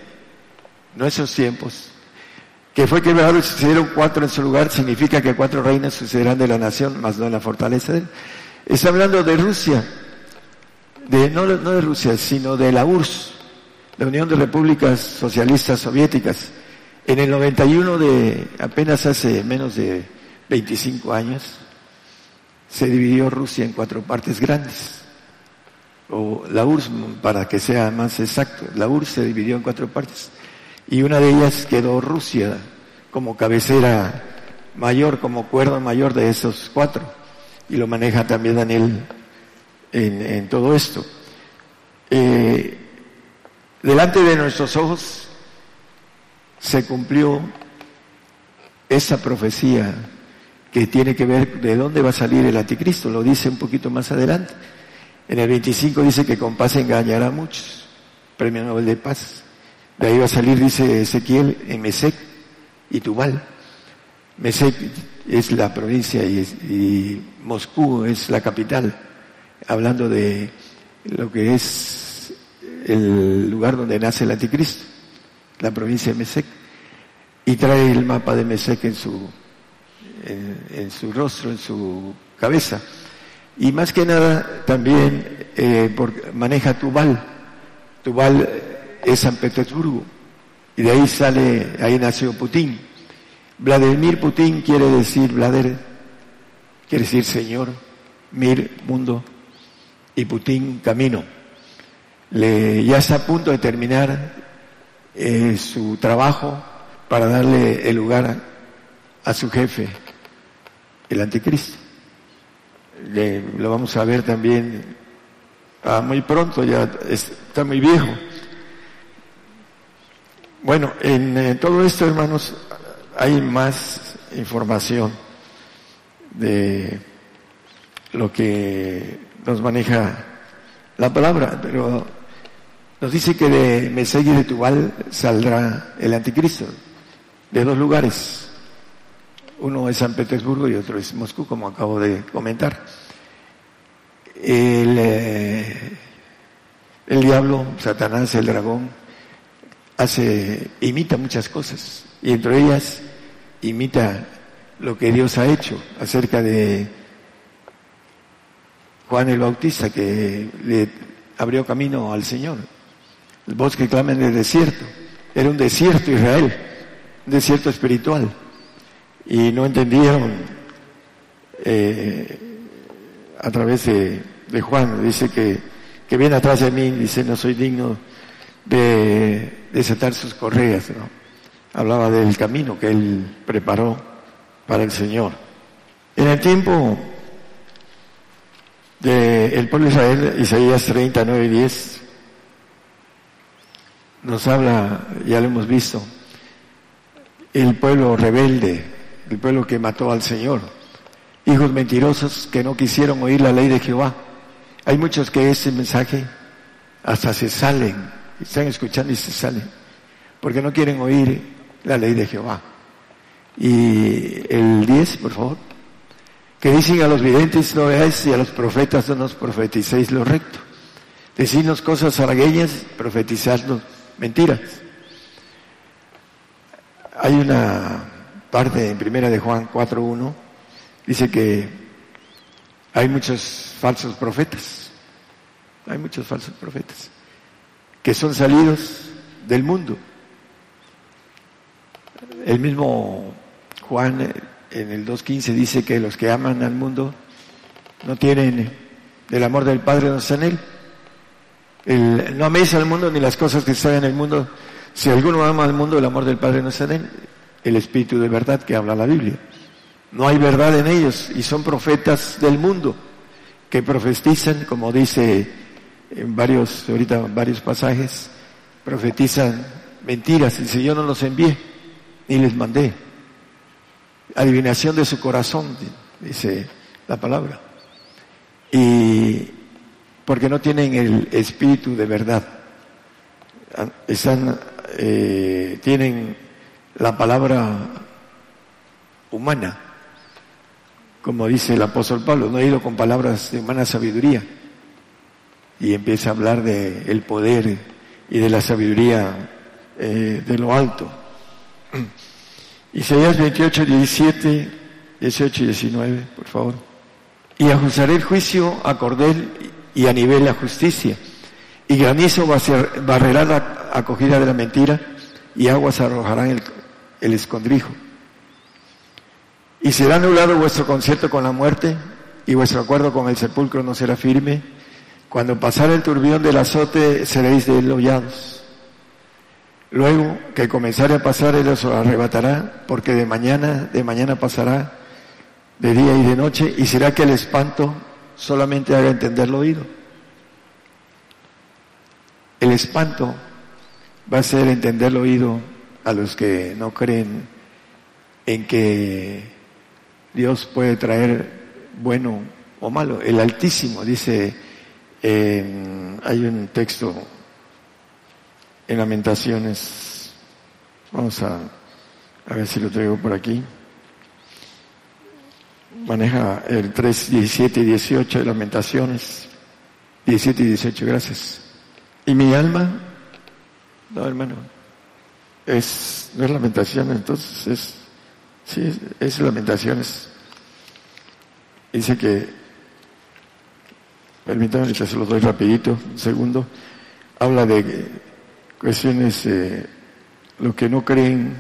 nuestros tiempos, que fue quebrado y sucedieron cuatro en su lugar, significa que cuatro reinas sucederán de la nación, más no en la fortaleza. Está hablando de Rusia, de, no, no de Rusia, sino de la URSS, la Unión de Repúblicas Socialistas Soviéticas, En el 91 de, apenas hace menos de 25 años, se dividió Rusia en cuatro partes grandes. O la URSS, para que sea más exacto, la URSS se dividió en cuatro partes. Y una de ellas quedó Rusia como cabecera mayor, como cuerda mayor de esos cuatro. Y lo maneja también Daniel en, todo esto. Eh, delante de nuestros ojos se cumplió esa profecía que tiene que ver de dónde va a salir el anticristo, lo dice un poquito más adelante. En el 25 dice que con paz engañará a muchos, premio Nobel de Paz. De ahí va a salir, dice Ezequiel, en Mesec y Tubal. Mesec es la provincia y, Moscú es la capital, hablando de lo que es el lugar donde nace el anticristo, la provincia de Mesec. Y trae el mapa de Mesec en su en, su rostro, en su cabeza. Y más que nada también eh, maneja Tubal. Tubal es San Petersburgo. Y de ahí sale, ahí nació Putin. Vladimir Putin quiere decir, Vlader, quiere decir Señor, Mir, mundo, y Putin, camino. Le, ya está a punto de terminar eh, su trabajo para darle el lugar a su jefe, el anticristo. lo vamos a ver también ah, muy pronto, ya está muy viejo. Bueno, en, todo esto, hermanos, hay más información de lo que nos maneja la palabra, pero nos dice que de Meseg y de Tubal saldrá el anticristo, de dos lugares. Uno es San Petersburgo y otro es Moscú, como acabo de comentar. El, eh, el diablo, Satanás, el dragón, hace, imita muchas cosas y entre ellas imita lo que Dios ha hecho acerca de Juan el Bautista que le abrió camino al Señor. El bosque clama en el desierto. Era un desierto Israel, un desierto espiritual y no entendieron eh, a través de, Juan, dice que, que viene atrás de mí, dice no soy digno de desatar sus correas, ¿no? hablaba del camino que él preparó para el Señor. En el tiempo del pueblo de Israel, Isaías 39 y 10, nos habla, ya lo hemos visto, el pueblo rebelde, el pueblo que mató al Señor, hijos mentirosos que no quisieron oír la ley de Jehová. Hay muchos que ese mensaje hasta se salen, están escuchando y se salen, porque no quieren oír la ley de Jehová. Y el 10, por favor, que dicen a los videntes no veáis y a los profetas no nos profeticéis lo recto. Decidnos cosas haragueñas, profetizadnos mentiras. Hay una parte en primera de Juan 4.1, dice que hay muchos falsos profetas, hay muchos falsos profetas, que son salidos del mundo. El mismo Juan en el 2.15 dice que los que aman al mundo no tienen el amor del Padre no en él. El, no améis al mundo ni las cosas que están en el mundo. Si alguno ama al mundo, el amor del Padre no está en él el espíritu de verdad que habla la Biblia. No hay verdad en ellos y son profetas del mundo que profetizan, como dice en varios, ahorita varios pasajes, profetizan mentiras. Dice, yo no los envié ni les mandé. Adivinación de su corazón, dice la palabra. Y porque no tienen el espíritu de verdad. Están, eh, tienen la palabra humana, como dice el apóstol Pablo, no he ido con palabras de humana sabiduría. Y empieza a hablar de el poder y de la sabiduría eh, de lo alto. Isaías 28, 17, 18 y 19, por favor. Y ajustaré el juicio a cordel y a nivel la justicia. Y granizo barrerá la acogida de la mentira y aguas arrojarán el el escondrijo. Y será anulado vuestro concierto con la muerte y vuestro acuerdo con el sepulcro no será firme. Cuando pasara el turbión del azote seréis de él hollados. Luego que comenzare a pasar, él os arrebatará, porque de mañana, de mañana pasará, de día y de noche, y será que el espanto solamente haga entender el oído. El espanto va a ser entender el oído a los que no creen en que Dios puede traer bueno o malo. El Altísimo dice, hay un texto en Lamentaciones, vamos a, a ver si lo traigo por aquí, maneja el 3, 17 y 18 de Lamentaciones, 17 y 18, gracias. Y mi alma, no hermano, es, no es lamentación, entonces es, sí, es, es lamentaciones. Dice que, permítanme se lo doy rapidito, un segundo, habla de cuestiones, eh, lo que no creen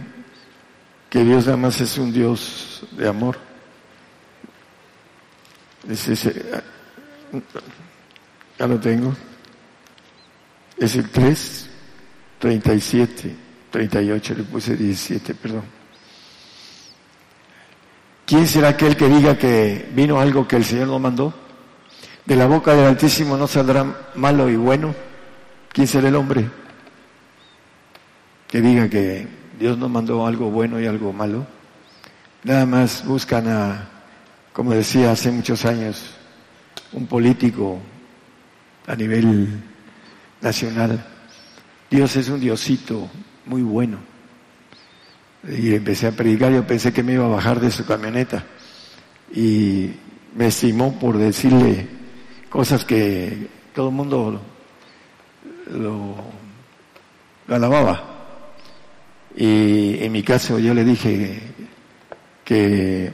que Dios nada más es un Dios de amor. Dice, ya lo tengo. Es el 3, 37, 38, le puse 17, perdón. ¿Quién será aquel que diga que vino algo que el Señor no mandó? De la boca del Altísimo no saldrá malo y bueno. ¿Quién será el hombre que diga que Dios no mandó algo bueno y algo malo? Nada más buscan a, como decía hace muchos años, un político a nivel nacional. Dios es un diosito muy bueno. Y empecé a predicar, yo pensé que me iba a bajar de su camioneta. Y me estimó por decirle cosas que todo el mundo lo, lo alababa. Y en mi caso yo le dije que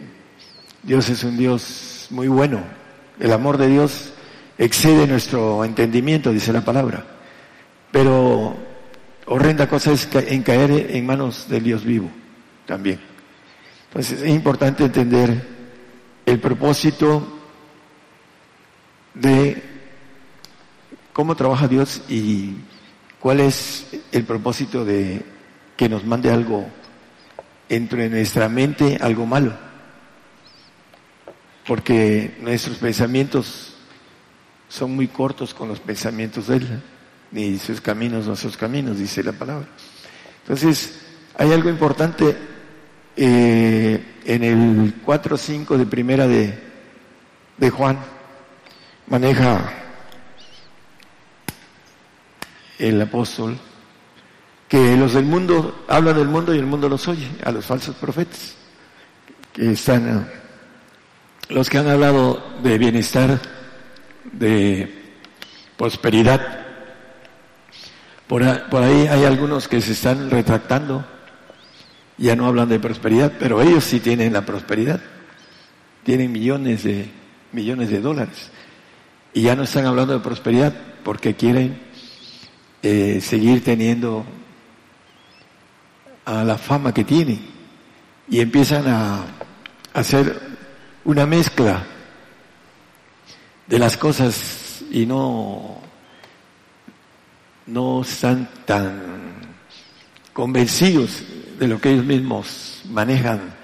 Dios es un Dios muy bueno. El amor de Dios excede nuestro entendimiento, dice la palabra. Pero horrenda cosa es en caer en manos del Dios vivo también. Entonces es importante entender el propósito de cómo trabaja Dios y cuál es el propósito de que nos mande algo entre nuestra mente, algo malo. Porque nuestros pensamientos son muy cortos con los pensamientos de Él ni sus caminos nuestros caminos, dice la palabra. Entonces, hay algo importante eh, en el 4.5 de primera de, de Juan, maneja el apóstol, que los del mundo hablan del mundo y el mundo los oye, a los falsos profetas, que están, los que han hablado de bienestar, de prosperidad, por, ahí hay algunos que se están retractando, ya no hablan de prosperidad, pero ellos sí tienen la prosperidad, tienen millones de millones de dólares y ya no están hablando de prosperidad porque quieren eh, seguir teniendo a la fama que tienen y empiezan a hacer una mezcla de las cosas y no no están tan convencidos de lo que ellos mismos manejan,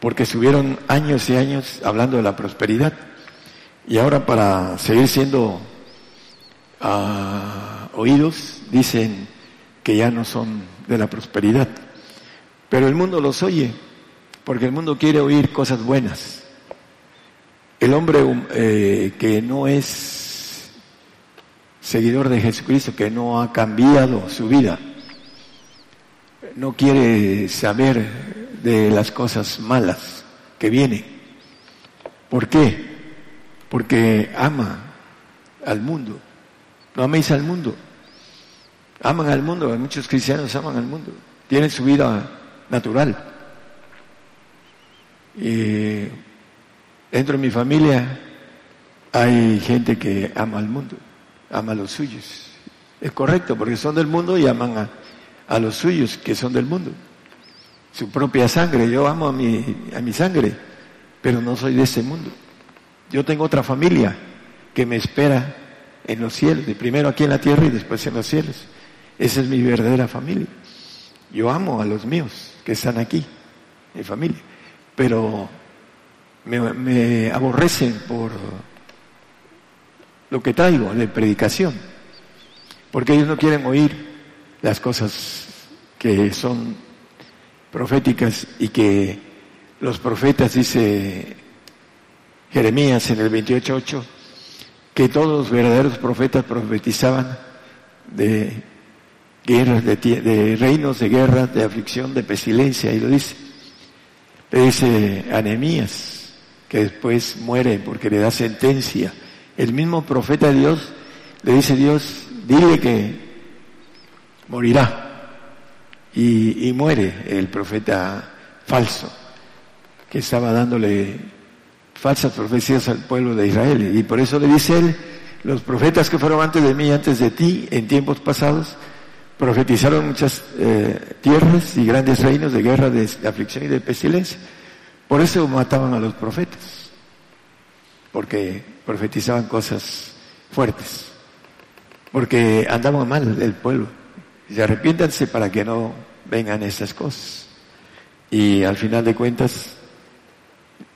porque estuvieron años y años hablando de la prosperidad. Y ahora para seguir siendo ah, oídos, dicen que ya no son de la prosperidad. Pero el mundo los oye, porque el mundo quiere oír cosas buenas. El hombre eh, que no es seguidor de Jesucristo que no ha cambiado su vida, no quiere saber de las cosas malas que vienen. ¿Por qué? Porque ama al mundo. No améis al mundo. Aman al mundo. Muchos cristianos aman al mundo. Tienen su vida natural. Y dentro de mi familia hay gente que ama al mundo ama a los suyos. Es correcto, porque son del mundo y aman a, los suyos que son del mundo. su propia sangre. Yo amo a mi, a mi sangre, pero no soy de ese mundo. Yo tengo otra familia que me espera en los cielos, primero aquí en la tierra y después en los cielos. Esa es mi verdadera familia. Yo amo a los míos que están aquí, mi familia, pero me, me aborrecen por lo que traigo de predicación, porque ellos no quieren oír las cosas que son proféticas y que los profetas, dice Jeremías en el 28.8, que todos los verdaderos profetas profetizaban de guerras, de, reinos, de guerra, de aflicción, de pestilencia, y lo dice. Le dice Anemías, que después muere porque le da sentencia. El mismo profeta de Dios le dice Dios, dile que morirá. Y, y muere el profeta falso, que estaba dándole falsas profecías al pueblo de Israel. Y por eso le dice él, los profetas que fueron antes de mí, antes de ti, en tiempos pasados, profetizaron muchas eh, tierras y grandes reinos de guerra, de, aflicción y de pestilencia. Por eso mataban a los profetas, porque profetizaban cosas fuertes, porque andaban mal el pueblo. Y arrepiéntanse para que no vengan estas cosas. Y al final de cuentas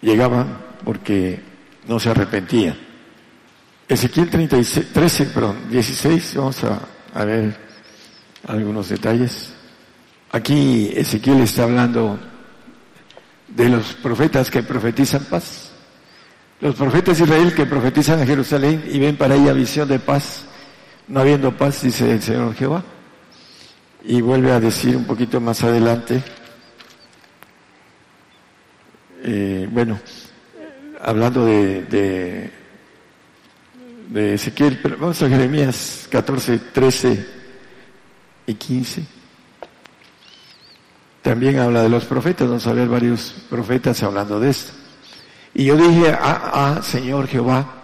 llegaban porque no se arrepentían. Ezequiel 36, 13, perdón, 16, vamos a, ver algunos detalles. Aquí Ezequiel está hablando de los profetas que profetizan paz. Los profetas de Israel que profetizan a Jerusalén y ven para ella visión de paz, no habiendo paz, dice el Señor Jehová. Y vuelve a decir un poquito más adelante, eh, bueno, hablando de, de, de Ezequiel, vamos a Jeremías 14, 13 y 15. También habla de los profetas, vamos a ver varios profetas hablando de esto. Y yo dije, ah, ah, Señor Jehová,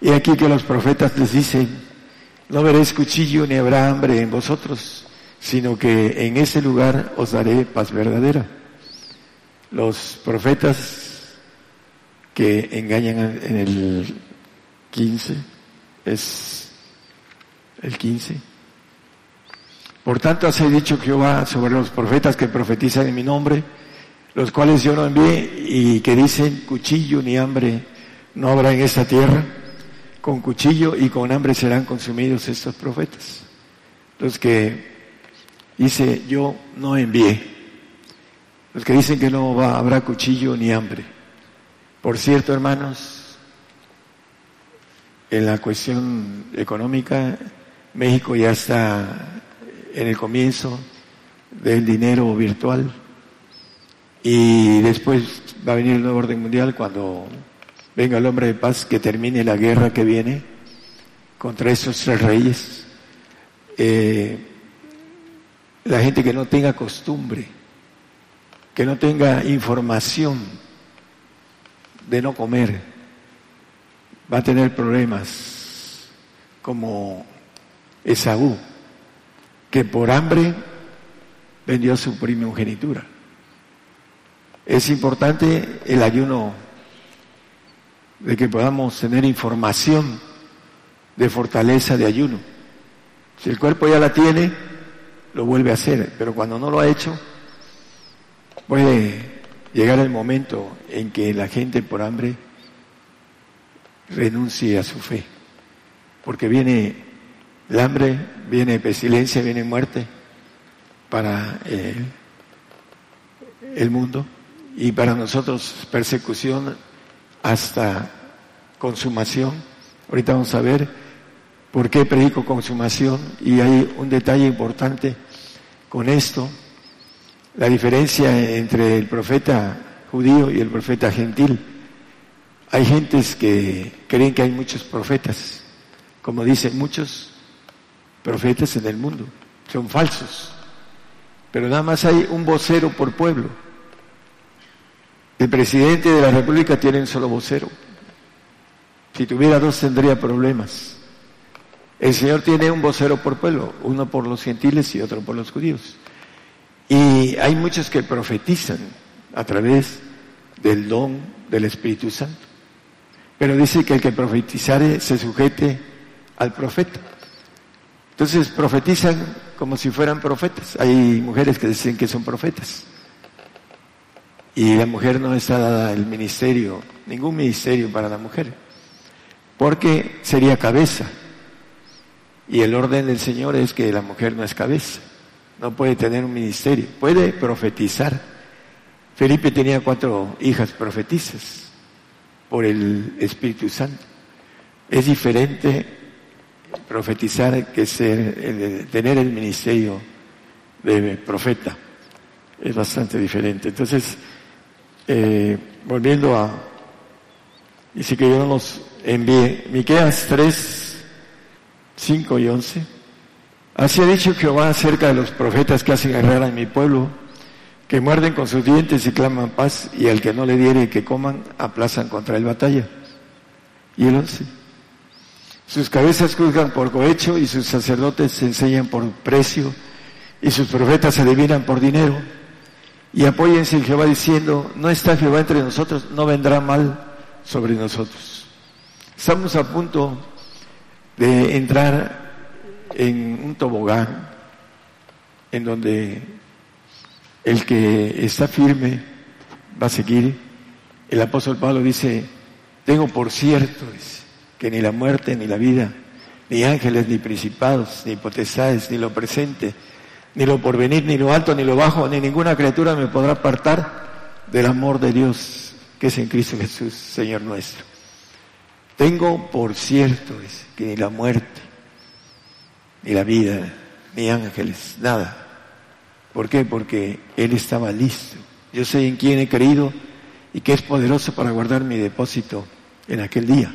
y aquí que los profetas les dicen, no veréis cuchillo ni habrá hambre en vosotros, sino que en ese lugar os daré paz verdadera. Los profetas que engañan en el 15, es el 15, por tanto, así dicho Jehová sobre los profetas que profetizan en mi nombre, los cuales yo no envié y que dicen cuchillo ni hambre no habrá en esta tierra. Con cuchillo y con hambre serán consumidos estos profetas. Los que dice yo no envié. Los que dicen que no habrá cuchillo ni hambre. Por cierto, hermanos, en la cuestión económica, México ya está en el comienzo del dinero virtual y después va a venir el nuevo orden mundial cuando venga el hombre de paz que termine la guerra que viene contra esos tres reyes. Eh, la gente que no tenga costumbre, que no tenga información de no comer, va a tener problemas como Esaú que por hambre vendió su primogenitura. Es importante el ayuno de que podamos tener información de fortaleza de ayuno. Si el cuerpo ya la tiene, lo vuelve a hacer, pero cuando no lo ha hecho, puede llegar el momento en que la gente por hambre renuncie a su fe, porque viene el hambre, viene pestilencia, viene muerte para eh, el mundo y para nosotros persecución hasta consumación. Ahorita vamos a ver por qué predico consumación y hay un detalle importante con esto, la diferencia entre el profeta judío y el profeta gentil. Hay gentes que creen que hay muchos profetas, como dicen muchos, profetas en el mundo, son falsos. Pero nada más hay un vocero por pueblo. El presidente de la República tiene un solo vocero. Si tuviera dos tendría problemas. El Señor tiene un vocero por pueblo, uno por los gentiles y otro por los judíos. Y hay muchos que profetizan a través del don del Espíritu Santo. Pero dice que el que profetizare se sujete al profeta. Entonces profetizan como si fueran profetas. Hay mujeres que dicen que son profetas. Y la mujer no está dada el ministerio, ningún ministerio para la mujer, porque sería cabeza. Y el orden del Señor es que la mujer no es cabeza, no puede tener un ministerio, puede profetizar. Felipe tenía cuatro hijas profetizas por el Espíritu Santo. Es diferente profetizar que ser, tener el ministerio de profeta. Es bastante diferente. Entonces, eh, volviendo a, dice que yo nos envíe, Miqueas 3, 5 y 11. Así ha dicho Jehová acerca de los profetas que hacen guerra en mi pueblo, que muerden con sus dientes y claman paz, y al que no le diere que coman, aplazan contra el batalla. Y el 11. Sus cabezas juzgan por cohecho y sus sacerdotes se enseñan por precio y sus profetas se adivinan por dinero y apóyense en Jehová diciendo, no está Jehová entre nosotros, no vendrá mal sobre nosotros. Estamos a punto de entrar en un tobogán en donde el que está firme va a seguir. El apóstol Pablo dice, tengo por cierto que ni la muerte ni la vida, ni ángeles, ni principados, ni potestades, ni lo presente, ni lo porvenir, ni lo alto, ni lo bajo, ni ninguna criatura me podrá apartar del amor de Dios que es en Cristo Jesús, Señor nuestro. Tengo por cierto que ni la muerte, ni la vida, ni ángeles, nada. ¿Por qué? Porque Él estaba listo. Yo sé en quién he creído y que es poderoso para guardar mi depósito en aquel día.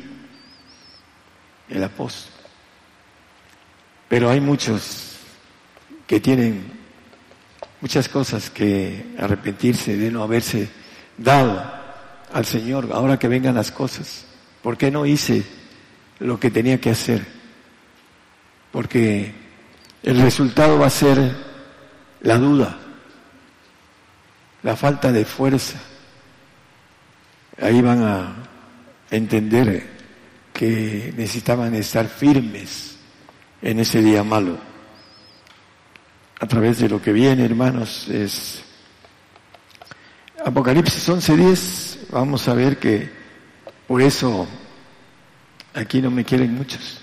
El apóstol. Pero hay muchos que tienen muchas cosas que arrepentirse de no haberse dado al Señor ahora que vengan las cosas. ¿Por qué no hice lo que tenía que hacer? Porque el resultado va a ser la duda, la falta de fuerza. Ahí van a entender que necesitaban estar firmes en ese día malo a través de lo que viene, hermanos, es Apocalipsis 11:10. Vamos a ver que por eso aquí no me quieren muchos.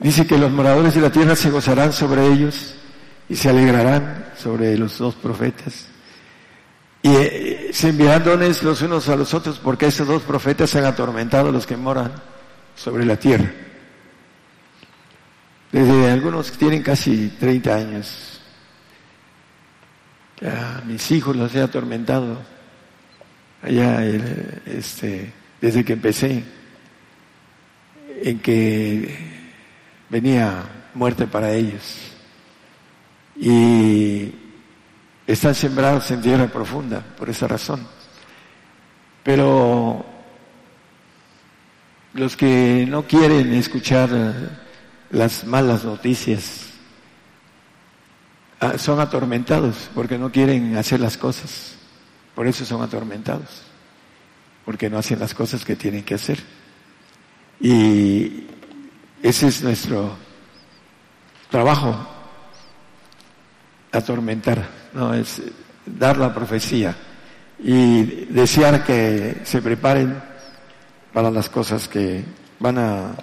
Dice que los moradores de la tierra se gozarán sobre ellos y se alegrarán sobre los dos profetas. Y eh, se enviarán dones los unos a los otros porque esos dos profetas han atormentado a los que moran sobre la tierra. Desde algunos que tienen casi 30 años. Ya mis hijos los he atormentado. Allá, este, desde que empecé, en que venía muerte para ellos. Y están sembrados en tierra profunda, por esa razón. Pero los que no quieren escuchar las malas noticias. Ah, son atormentados porque no quieren hacer las cosas. Por eso son atormentados. Porque no hacen las cosas que tienen que hacer. Y ese es nuestro trabajo. Atormentar, no es dar la profecía y desear que se preparen para las cosas que van a,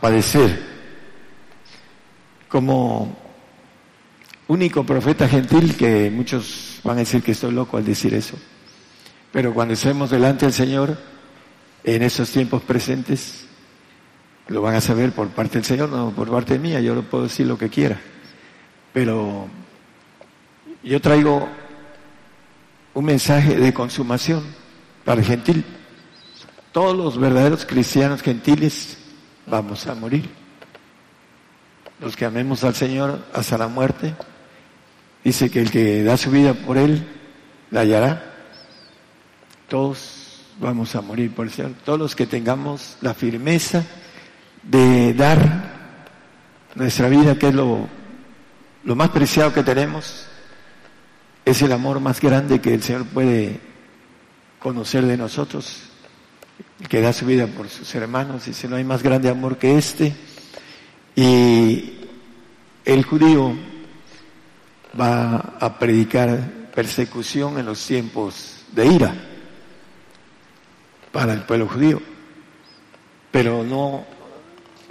padecer como único profeta gentil que muchos van a decir que estoy loco al decir eso. Pero cuando estemos delante del Señor, en esos tiempos presentes, lo van a saber por parte del Señor, no por parte mía, yo lo puedo decir lo que quiera. Pero yo traigo un mensaje de consumación para el gentil. Todos los verdaderos cristianos gentiles vamos a morir los que amemos al Señor hasta la muerte. Dice que el que da su vida por Él, la hallará. Todos vamos a morir por el Señor. Todos los que tengamos la firmeza de dar nuestra vida, que es lo lo más preciado que tenemos es el amor más grande que el Señor puede conocer de nosotros, que da su vida por sus hermanos, dice, no hay más grande amor que este. Y el judío va a predicar persecución en los tiempos de ira para el pueblo judío, pero no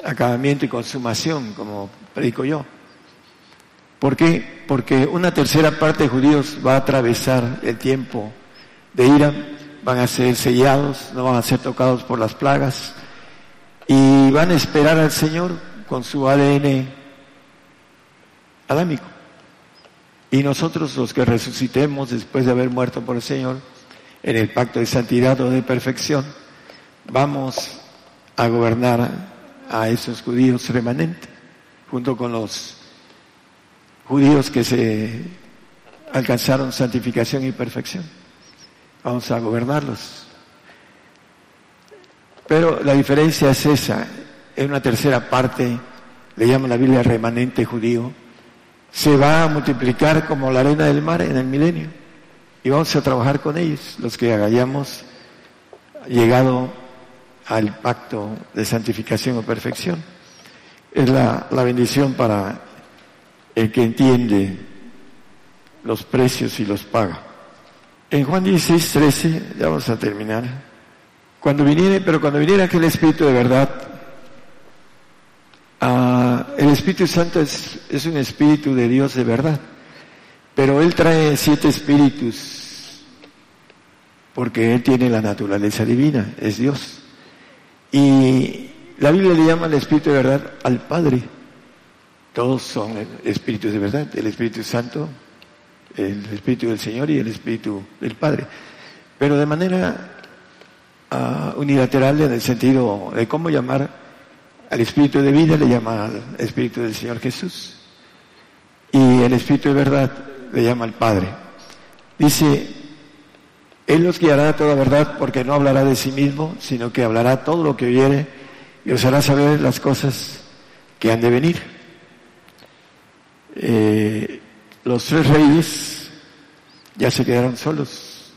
acabamiento y consumación, como predico yo. ¿Por qué? Porque una tercera parte de judíos va a atravesar el tiempo de ira, van a ser sellados, no van a ser tocados por las plagas y van a esperar al Señor con su ADN adámico. Y nosotros los que resucitemos después de haber muerto por el Señor en el pacto de santidad o de perfección, vamos a gobernar a esos judíos remanentes, junto con los judíos que se alcanzaron santificación y perfección. Vamos a gobernarlos. Pero la diferencia es esa. En una tercera parte, le llama la Biblia remanente judío, se va a multiplicar como la arena del mar en el milenio. Y vamos a trabajar con ellos, los que hayamos llegado al pacto de santificación o perfección. Es la, la bendición para el que entiende los precios y los paga. En Juan 16, 13, ya vamos a terminar. Cuando viniere, pero cuando viniera aquel Espíritu de verdad, ah, el Espíritu Santo es, es un Espíritu de Dios de verdad, pero Él trae siete espíritus, porque Él tiene la naturaleza divina, es Dios. Y la Biblia le llama al Espíritu de verdad al Padre. Todos son espíritus de verdad, el Espíritu Santo, el Espíritu del Señor y el Espíritu del Padre. Pero de manera uh, unilateral en el sentido de cómo llamar al Espíritu de vida, le llama al Espíritu del Señor Jesús. Y el Espíritu de verdad le llama al Padre. Dice, Él los guiará a toda verdad porque no hablará de sí mismo, sino que hablará todo lo que oyere y os hará saber las cosas que han de venir. Eh, los tres reyes ya se quedaron solos.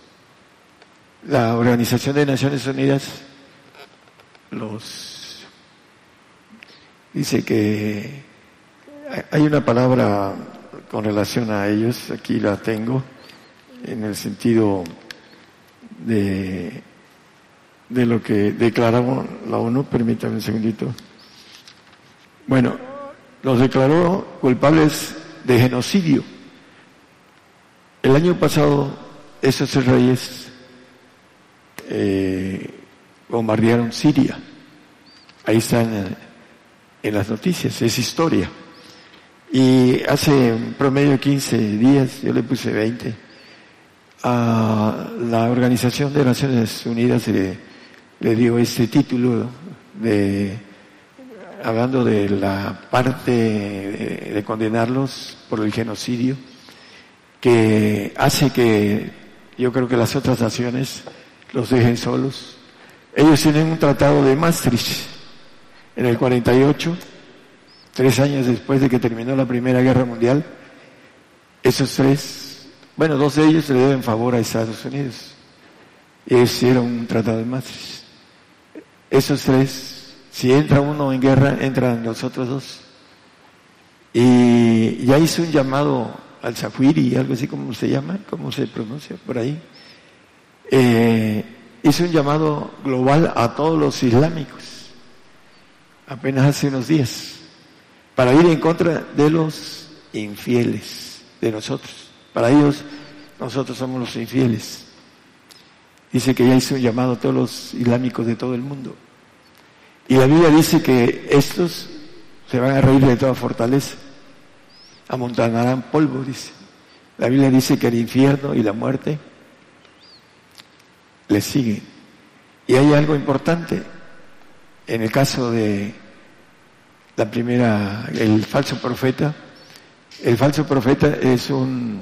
La Organización de Naciones Unidas los dice que hay una palabra con relación a ellos, aquí la tengo, en el sentido de, de lo que declaramos la ONU, permítame un segundito. Bueno, los declaró culpables de genocidio. El año pasado esos reyes eh, bombardearon Siria. Ahí están en las noticias, es historia. Y hace promedio de 15 días, yo le puse 20, a la Organización de Naciones Unidas le, le dio este título de hablando de la parte de, condenarlos por el genocidio, que hace que yo creo que las otras naciones los dejen solos. Ellos tienen un tratado de Maastricht en el 48, tres años después de que terminó la Primera Guerra Mundial. Esos tres, bueno, dos de ellos le deben favor a Estados Unidos. Y hicieron un tratado de Maastricht. Esos tres si entra uno en guerra, entran los otros dos. Y ya hizo un llamado al Zafiri, algo así como se llama, cómo se pronuncia por ahí. Eh, hizo un llamado global a todos los islámicos, apenas hace unos días, para ir en contra de los infieles, de nosotros. Para ellos, nosotros somos los infieles. Dice que ya hizo un llamado a todos los islámicos de todo el mundo. Y la Biblia dice que estos se van a reír de toda fortaleza, amontonarán polvo, dice. La Biblia dice que el infierno y la muerte les siguen. Y hay algo importante en el caso de la primera, el falso profeta. El falso profeta es un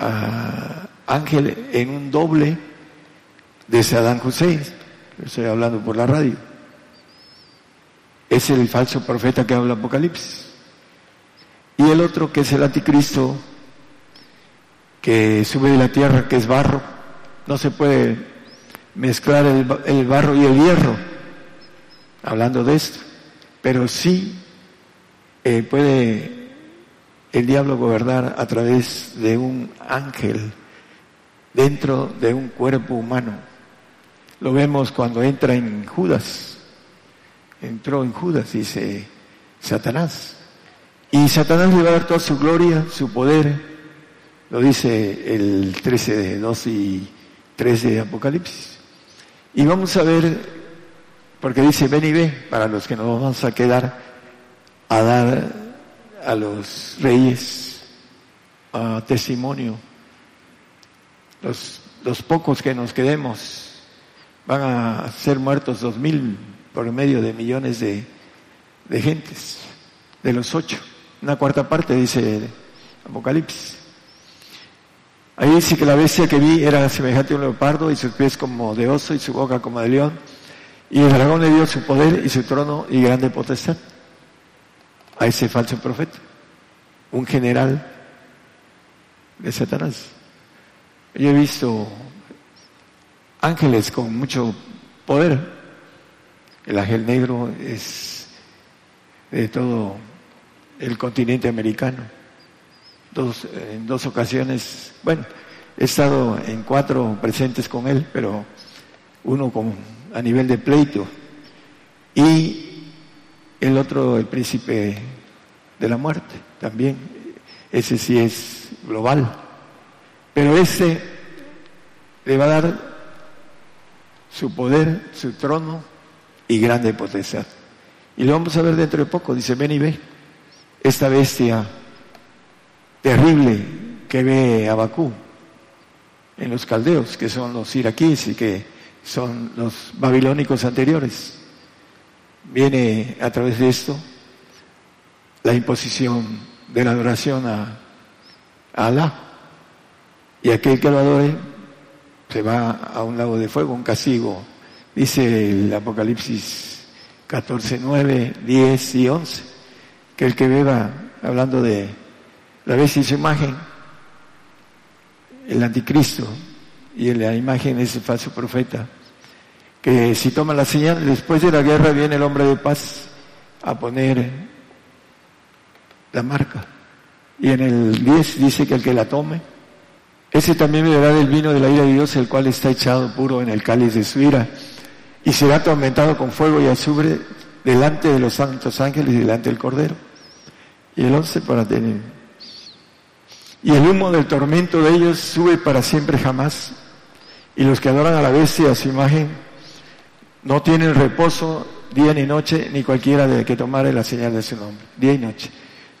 ah, ángel en un doble de Saddam Hussein. Estoy hablando por la radio es el falso profeta que habla Apocalipsis. Y el otro que es el anticristo, que sube de la tierra, que es barro. No se puede mezclar el, barro y el hierro, hablando de esto. Pero sí eh, puede el diablo gobernar a través de un ángel dentro de un cuerpo humano. Lo vemos cuando entra en Judas. Entró en Judas, dice Satanás. Y Satanás le va a dar toda su gloria, su poder, lo dice el 13 de 2 y 3 de Apocalipsis. Y vamos a ver, porque dice ven y ve, para los que nos vamos a quedar a dar a los reyes a testimonio. Los, los pocos que nos quedemos van a ser muertos dos mil por medio de millones de, de gentes, de los ocho. Una cuarta parte dice Apocalipsis. Ahí dice que la bestia que vi era semejante a un leopardo y sus pies como de oso y su boca como de león. Y el dragón le dio su poder y su trono y grande potestad a ese falso profeta, un general de Satanás. Yo he visto ángeles con mucho poder. El ángel negro es de todo el continente americano dos, en dos ocasiones, bueno, he estado en cuatro presentes con él, pero uno con, a nivel de pleito y el otro el príncipe de la muerte también, ese sí es global, pero ese le va a dar su poder, su trono y grande potestad. Y lo vamos a ver dentro de poco, dice, ven y ve, esta bestia terrible que ve Abacú en los caldeos, que son los iraquíes y que son los babilónicos anteriores. Viene a través de esto la imposición de la adoración a, Alá. Y aquel que lo adore se va a un lago de fuego, un castigo. Dice el Apocalipsis 14, 9, 10 y 11, que el que beba, hablando de la vez y su imagen, el anticristo, y la imagen es el falso profeta, que si toma la señal, después de la guerra viene el hombre de paz a poner la marca. Y en el 10 dice que el que la tome, ese también beberá del vino de la ira de Dios, el cual está echado puro en el cáliz de su ira, y será atormentado con fuego y azufre delante de los santos ángeles y delante del Cordero. Y el 11 para tener y el humo del tormento de ellos sube para siempre jamás. Y los que adoran a la bestia, a su imagen, no tienen reposo día ni noche, ni cualquiera de que tomare la señal de su nombre, día y noche.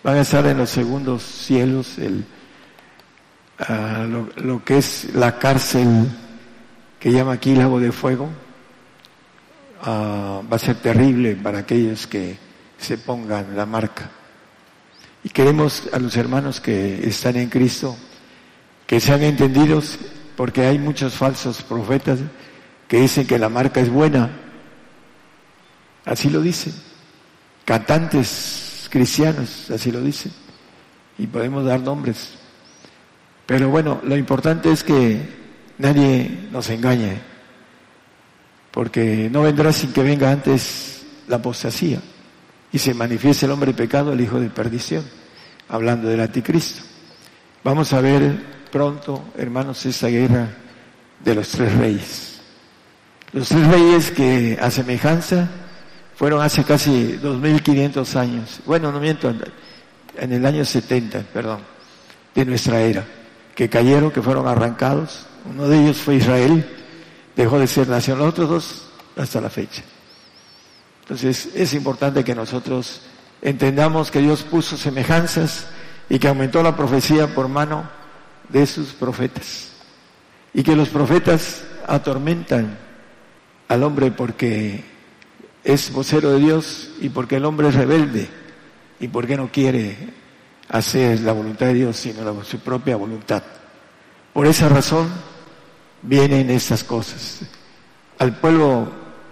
Van a estar en los segundos cielos, el, ah, lo, que es la cárcel que llama aquí lago de fuego. Ah, va a ser terrible para aquellos que se pongan la marca. Y queremos a los hermanos que están en Cristo que sean entendidos porque hay muchos falsos profetas que dicen que la marca es buena. Así lo dicen. Cantantes cristianos, así lo dicen. Y podemos dar nombres. Pero bueno, lo importante es que nadie nos engañe. Porque no vendrá sin que venga antes la apostasía y se manifiesta el hombre pecado, el hijo de perdición, hablando del anticristo. Vamos a ver pronto, hermanos, esta guerra de los tres reyes. Los tres reyes que a semejanza fueron hace casi 2500 años, bueno, no miento, en el año 70, perdón, de nuestra era, que cayeron, que fueron arrancados. Uno de ellos fue Israel, dejó de ser nación, los otros dos hasta la fecha. Entonces es importante que nosotros entendamos que Dios puso semejanzas y que aumentó la profecía por mano de sus profetas. Y que los profetas atormentan al hombre porque es vocero de Dios y porque el hombre es rebelde y porque no quiere hacer la voluntad de Dios sino su propia voluntad. Por esa razón vienen estas cosas. Al pueblo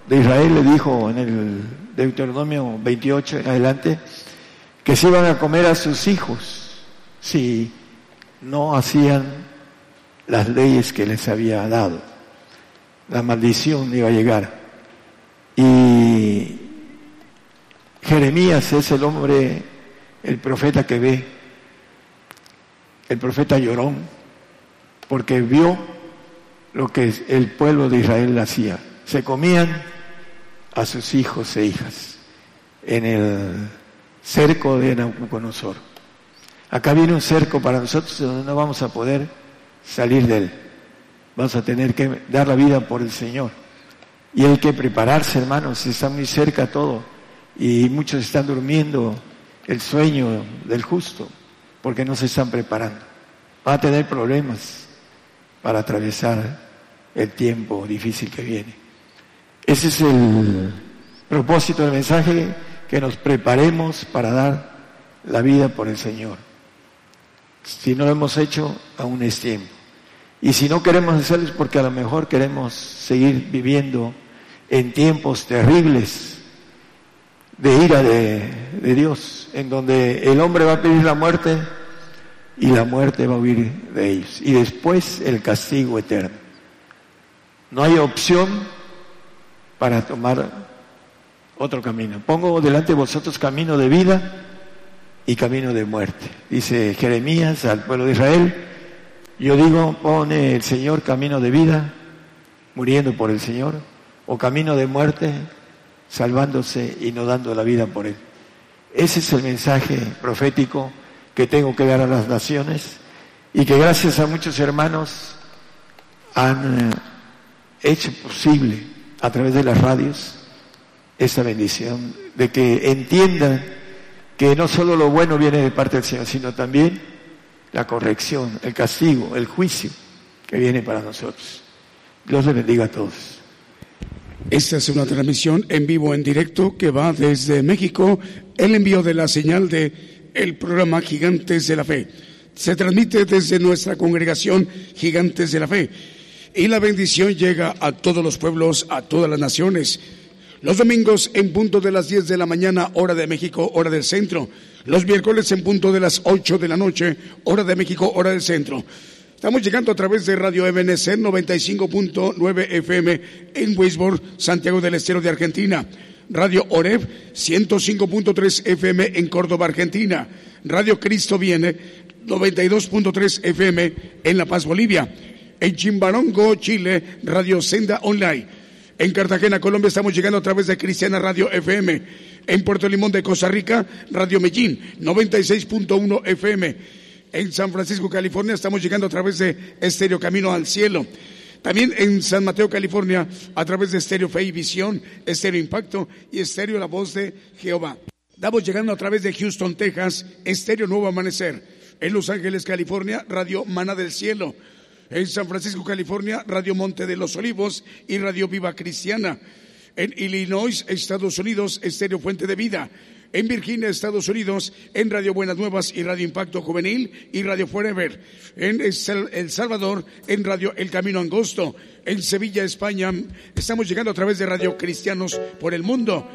de Israel le dijo en el Deuteronomio 28 en adelante que se iban a comer a sus hijos si no hacían las leyes que les había dado. La maldición iba a llegar. Y Jeremías es el hombre, el profeta que ve, el profeta llorón, porque vio lo que el pueblo de Israel hacía. Se comían a sus hijos e hijas en el cerco de Nabucodonosor. Acá viene un cerco para nosotros donde no vamos a poder salir de él. Vamos a tener que dar la vida por el Señor. Y hay que prepararse, hermanos, está muy cerca todo. Y muchos están durmiendo el sueño del justo porque no se están preparando. Va a tener problemas para atravesar el tiempo difícil que viene. Ese es el propósito del mensaje, que nos preparemos para dar la vida por el Señor. Si no lo hemos hecho, aún es tiempo. Y si no queremos hacerlo es porque a lo mejor queremos seguir viviendo en tiempos terribles de ira de, de, Dios, en donde el hombre va a pedir la muerte y la muerte va a huir de ellos. Y después el castigo eterno. No hay opción para tomar otro camino. Pongo delante de vosotros camino de vida y camino de muerte. Dice Jeremías al pueblo de Israel, yo digo, pone el Señor camino de vida, muriendo por el Señor, o camino de muerte, salvándose y no dando la vida por Él. Ese es el mensaje profético que tengo que dar a las naciones y que gracias a muchos hermanos han eh, hecho posible a través de las radios esa bendición de que entiendan que no solo lo bueno viene de parte del Señor, sino también la corrección, el castigo, el juicio que viene para nosotros. Dios les bendiga a todos. Esta es una transmisión en vivo, en directo, que va desde México, el envío de la señal de el programa Gigantes de la Fe. Se transmite desde nuestra congregación Gigantes de la Fe. Y la bendición llega a todos los pueblos, a todas las naciones. Los domingos en punto de las 10 de la mañana, hora de México, hora del centro. Los miércoles en punto de las 8 de la noche, hora de México, hora del centro. Estamos llegando a través de Radio MNC 95.9 FM en Weisborg, Santiago del Estero de Argentina. Radio Oreb 105.3 FM en Córdoba, Argentina. Radio Cristo Viene 92.3 FM en La Paz, Bolivia. En Chimbarongo, Chile, Radio Senda Online. En Cartagena, Colombia, estamos llegando a través de Cristiana Radio FM. En Puerto Limón de Costa Rica, Radio Medellín, 96.1 FM. En San Francisco, California, estamos llegando a través de Estéreo Camino al Cielo. También en San Mateo, California, a través de Estéreo Fe y Visión, Estéreo Impacto y Estéreo La Voz de Jehová. Estamos llegando a través de Houston, Texas, Estéreo Nuevo Amanecer. En Los Ángeles, California, Radio Mana del Cielo. En San Francisco, California, Radio Monte de los Olivos y Radio Viva Cristiana. En Illinois, Estados Unidos, Estéreo Fuente de Vida. En Virginia, Estados Unidos, en Radio Buenas Nuevas y Radio Impacto Juvenil y Radio Forever. En El Salvador, en Radio El Camino Angosto. En Sevilla, España, estamos llegando a través de Radio Cristianos por el Mundo.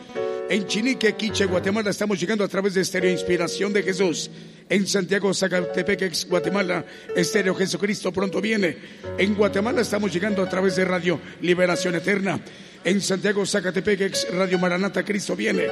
En Chinique, Quiche, Guatemala, estamos llegando a través de Estéreo Inspiración de Jesús. En Santiago, Zacatepec, Guatemala, Estéreo Jesucristo pronto viene. En Guatemala estamos llegando a través de Radio Liberación Eterna. En Santiago, Zacatepec, Radio Maranata, Cristo viene.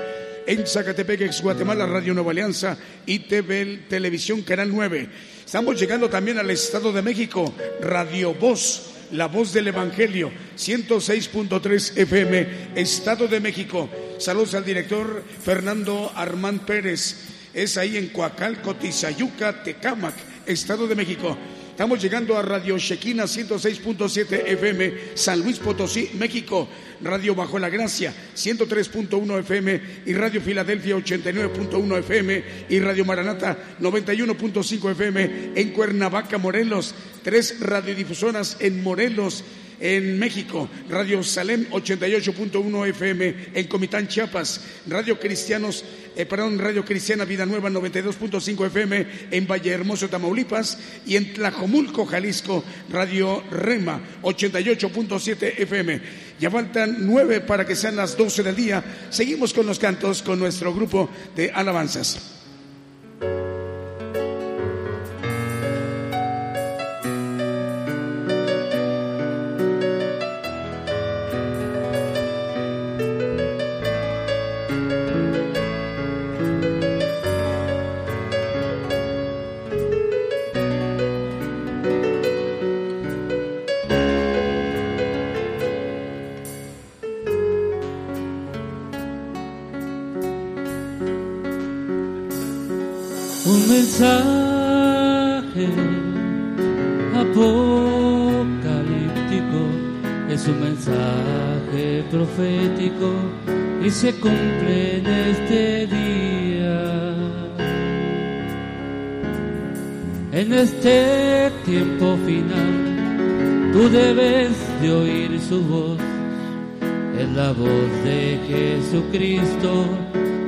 En Zacatepec, Guatemala, Radio Nueva Alianza y TV Televisión Canal 9. Estamos llegando también al Estado de México, Radio Voz la voz del Evangelio, 106.3 FM, Estado de México. Saludos al director Fernando Armán Pérez. Es ahí en Coacalco, Tizayuca, Tecámac, Estado de México. Estamos llegando a Radio Shekina 106.7 FM, San Luis Potosí, México. Radio Bajo la Gracia 103.1 FM y Radio Filadelfia 89.1 FM y Radio Maranata 91.5 FM en Cuernavaca, Morelos. Tres radiodifusoras en Morelos en México, Radio Salem 88.1 FM en Comitán, Chiapas, Radio Cristianos, eh, perdón, Radio Cristiana Vida Nueva 92.5 FM en Valle Hermoso, Tamaulipas y en Tlajomulco, Jalisco, Radio Rema 88.7 FM. Ya faltan nueve para que sean las doce del día. Seguimos con los cantos con nuestro grupo de alabanzas. Y se cumple en este día. En este tiempo final, tú debes de oír su voz. Es la voz de Jesucristo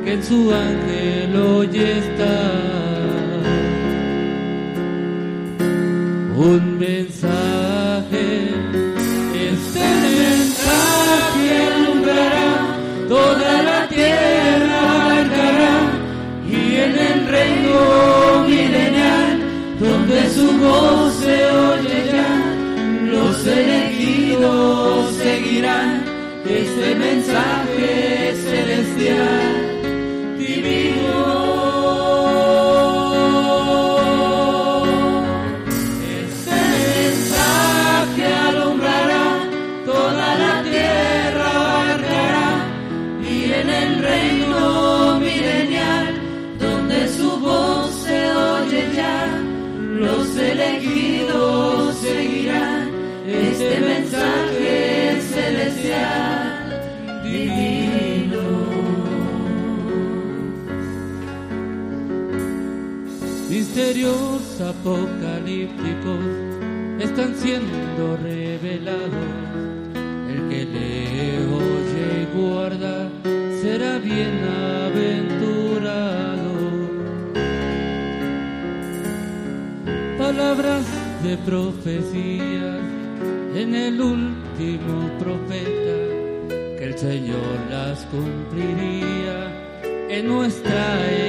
que en su ángel hoy está. Voz se oye ya, los elegidos seguirán este mensaje apocalípticos están siendo revelados. El que lee, oye y guarda será bienaventurado. Palabras de profecía en el último profeta, que el Señor las cumpliría en nuestra edad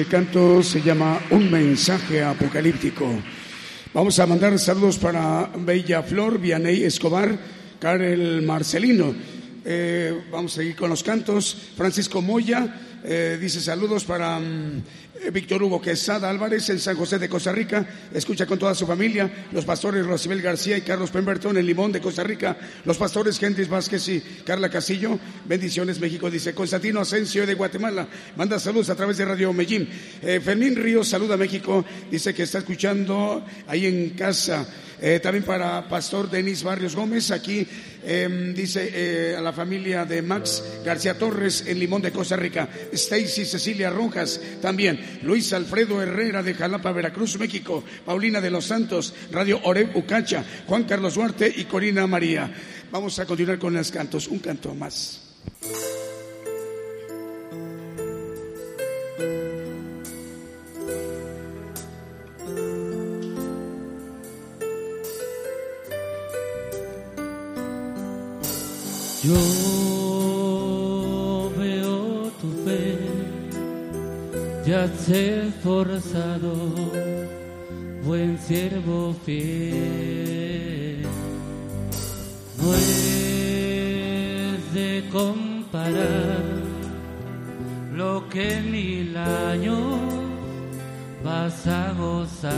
Este canto se llama Un mensaje apocalíptico. Vamos a mandar saludos para Bella Flor, Vianey Escobar, Karel Marcelino. Eh, vamos a seguir con los cantos. Francisco Moya eh, dice saludos para mm, Eh, Víctor Hugo Quesada Álvarez en San José de Costa Rica, escucha con toda su familia, los pastores Rosibel García y Carlos Pemberton en Limón de Costa Rica, los pastores Gentis Vázquez y Carla Castillo, bendiciones México, dice Constantino Asensio de Guatemala, manda saludos a través de Radio Medellín. Eh, Fermín Ríos saluda a México, dice que está escuchando ahí en casa. Eh, también para Pastor Denis Barrios Gómez, aquí em, dice eh, a la familia de Max García Torres en Limón de Costa Rica, Stacy Cecilia Rojas también, Luis Alfredo Herrera de Jalapa, Veracruz, México, Paulina de los Santos, Radio Oreb Ucacha, Juan Carlos Duarte y Corina María. Vamos a continuar con los cantos, un canto más. Yo veo tu fe, te has esforzado, buen siervo fiel. Es de comparar lo que mil años vas a gozar.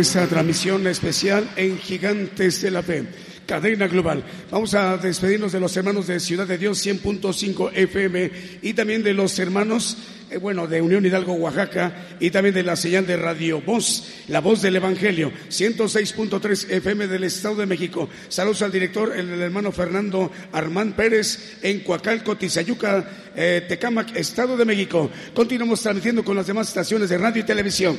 Esta transmisión especial en Gigantes de la Fe, cadena global. Vamos a despedirnos de los hermanos de Ciudad de Dios 100.5 FM y también de los hermanos eh, bueno, de Unión Hidalgo, Oaxaca, y también de la señal de Radio Voz, la voz del Evangelio, 106.3 FM del Estado de México. Saludos al director, el, hermano Fernando Armán Pérez, en Coacalco, Tizayuca, eh, Estado de México. Continuamos transmitiendo con las demás estaciones de radio y televisión.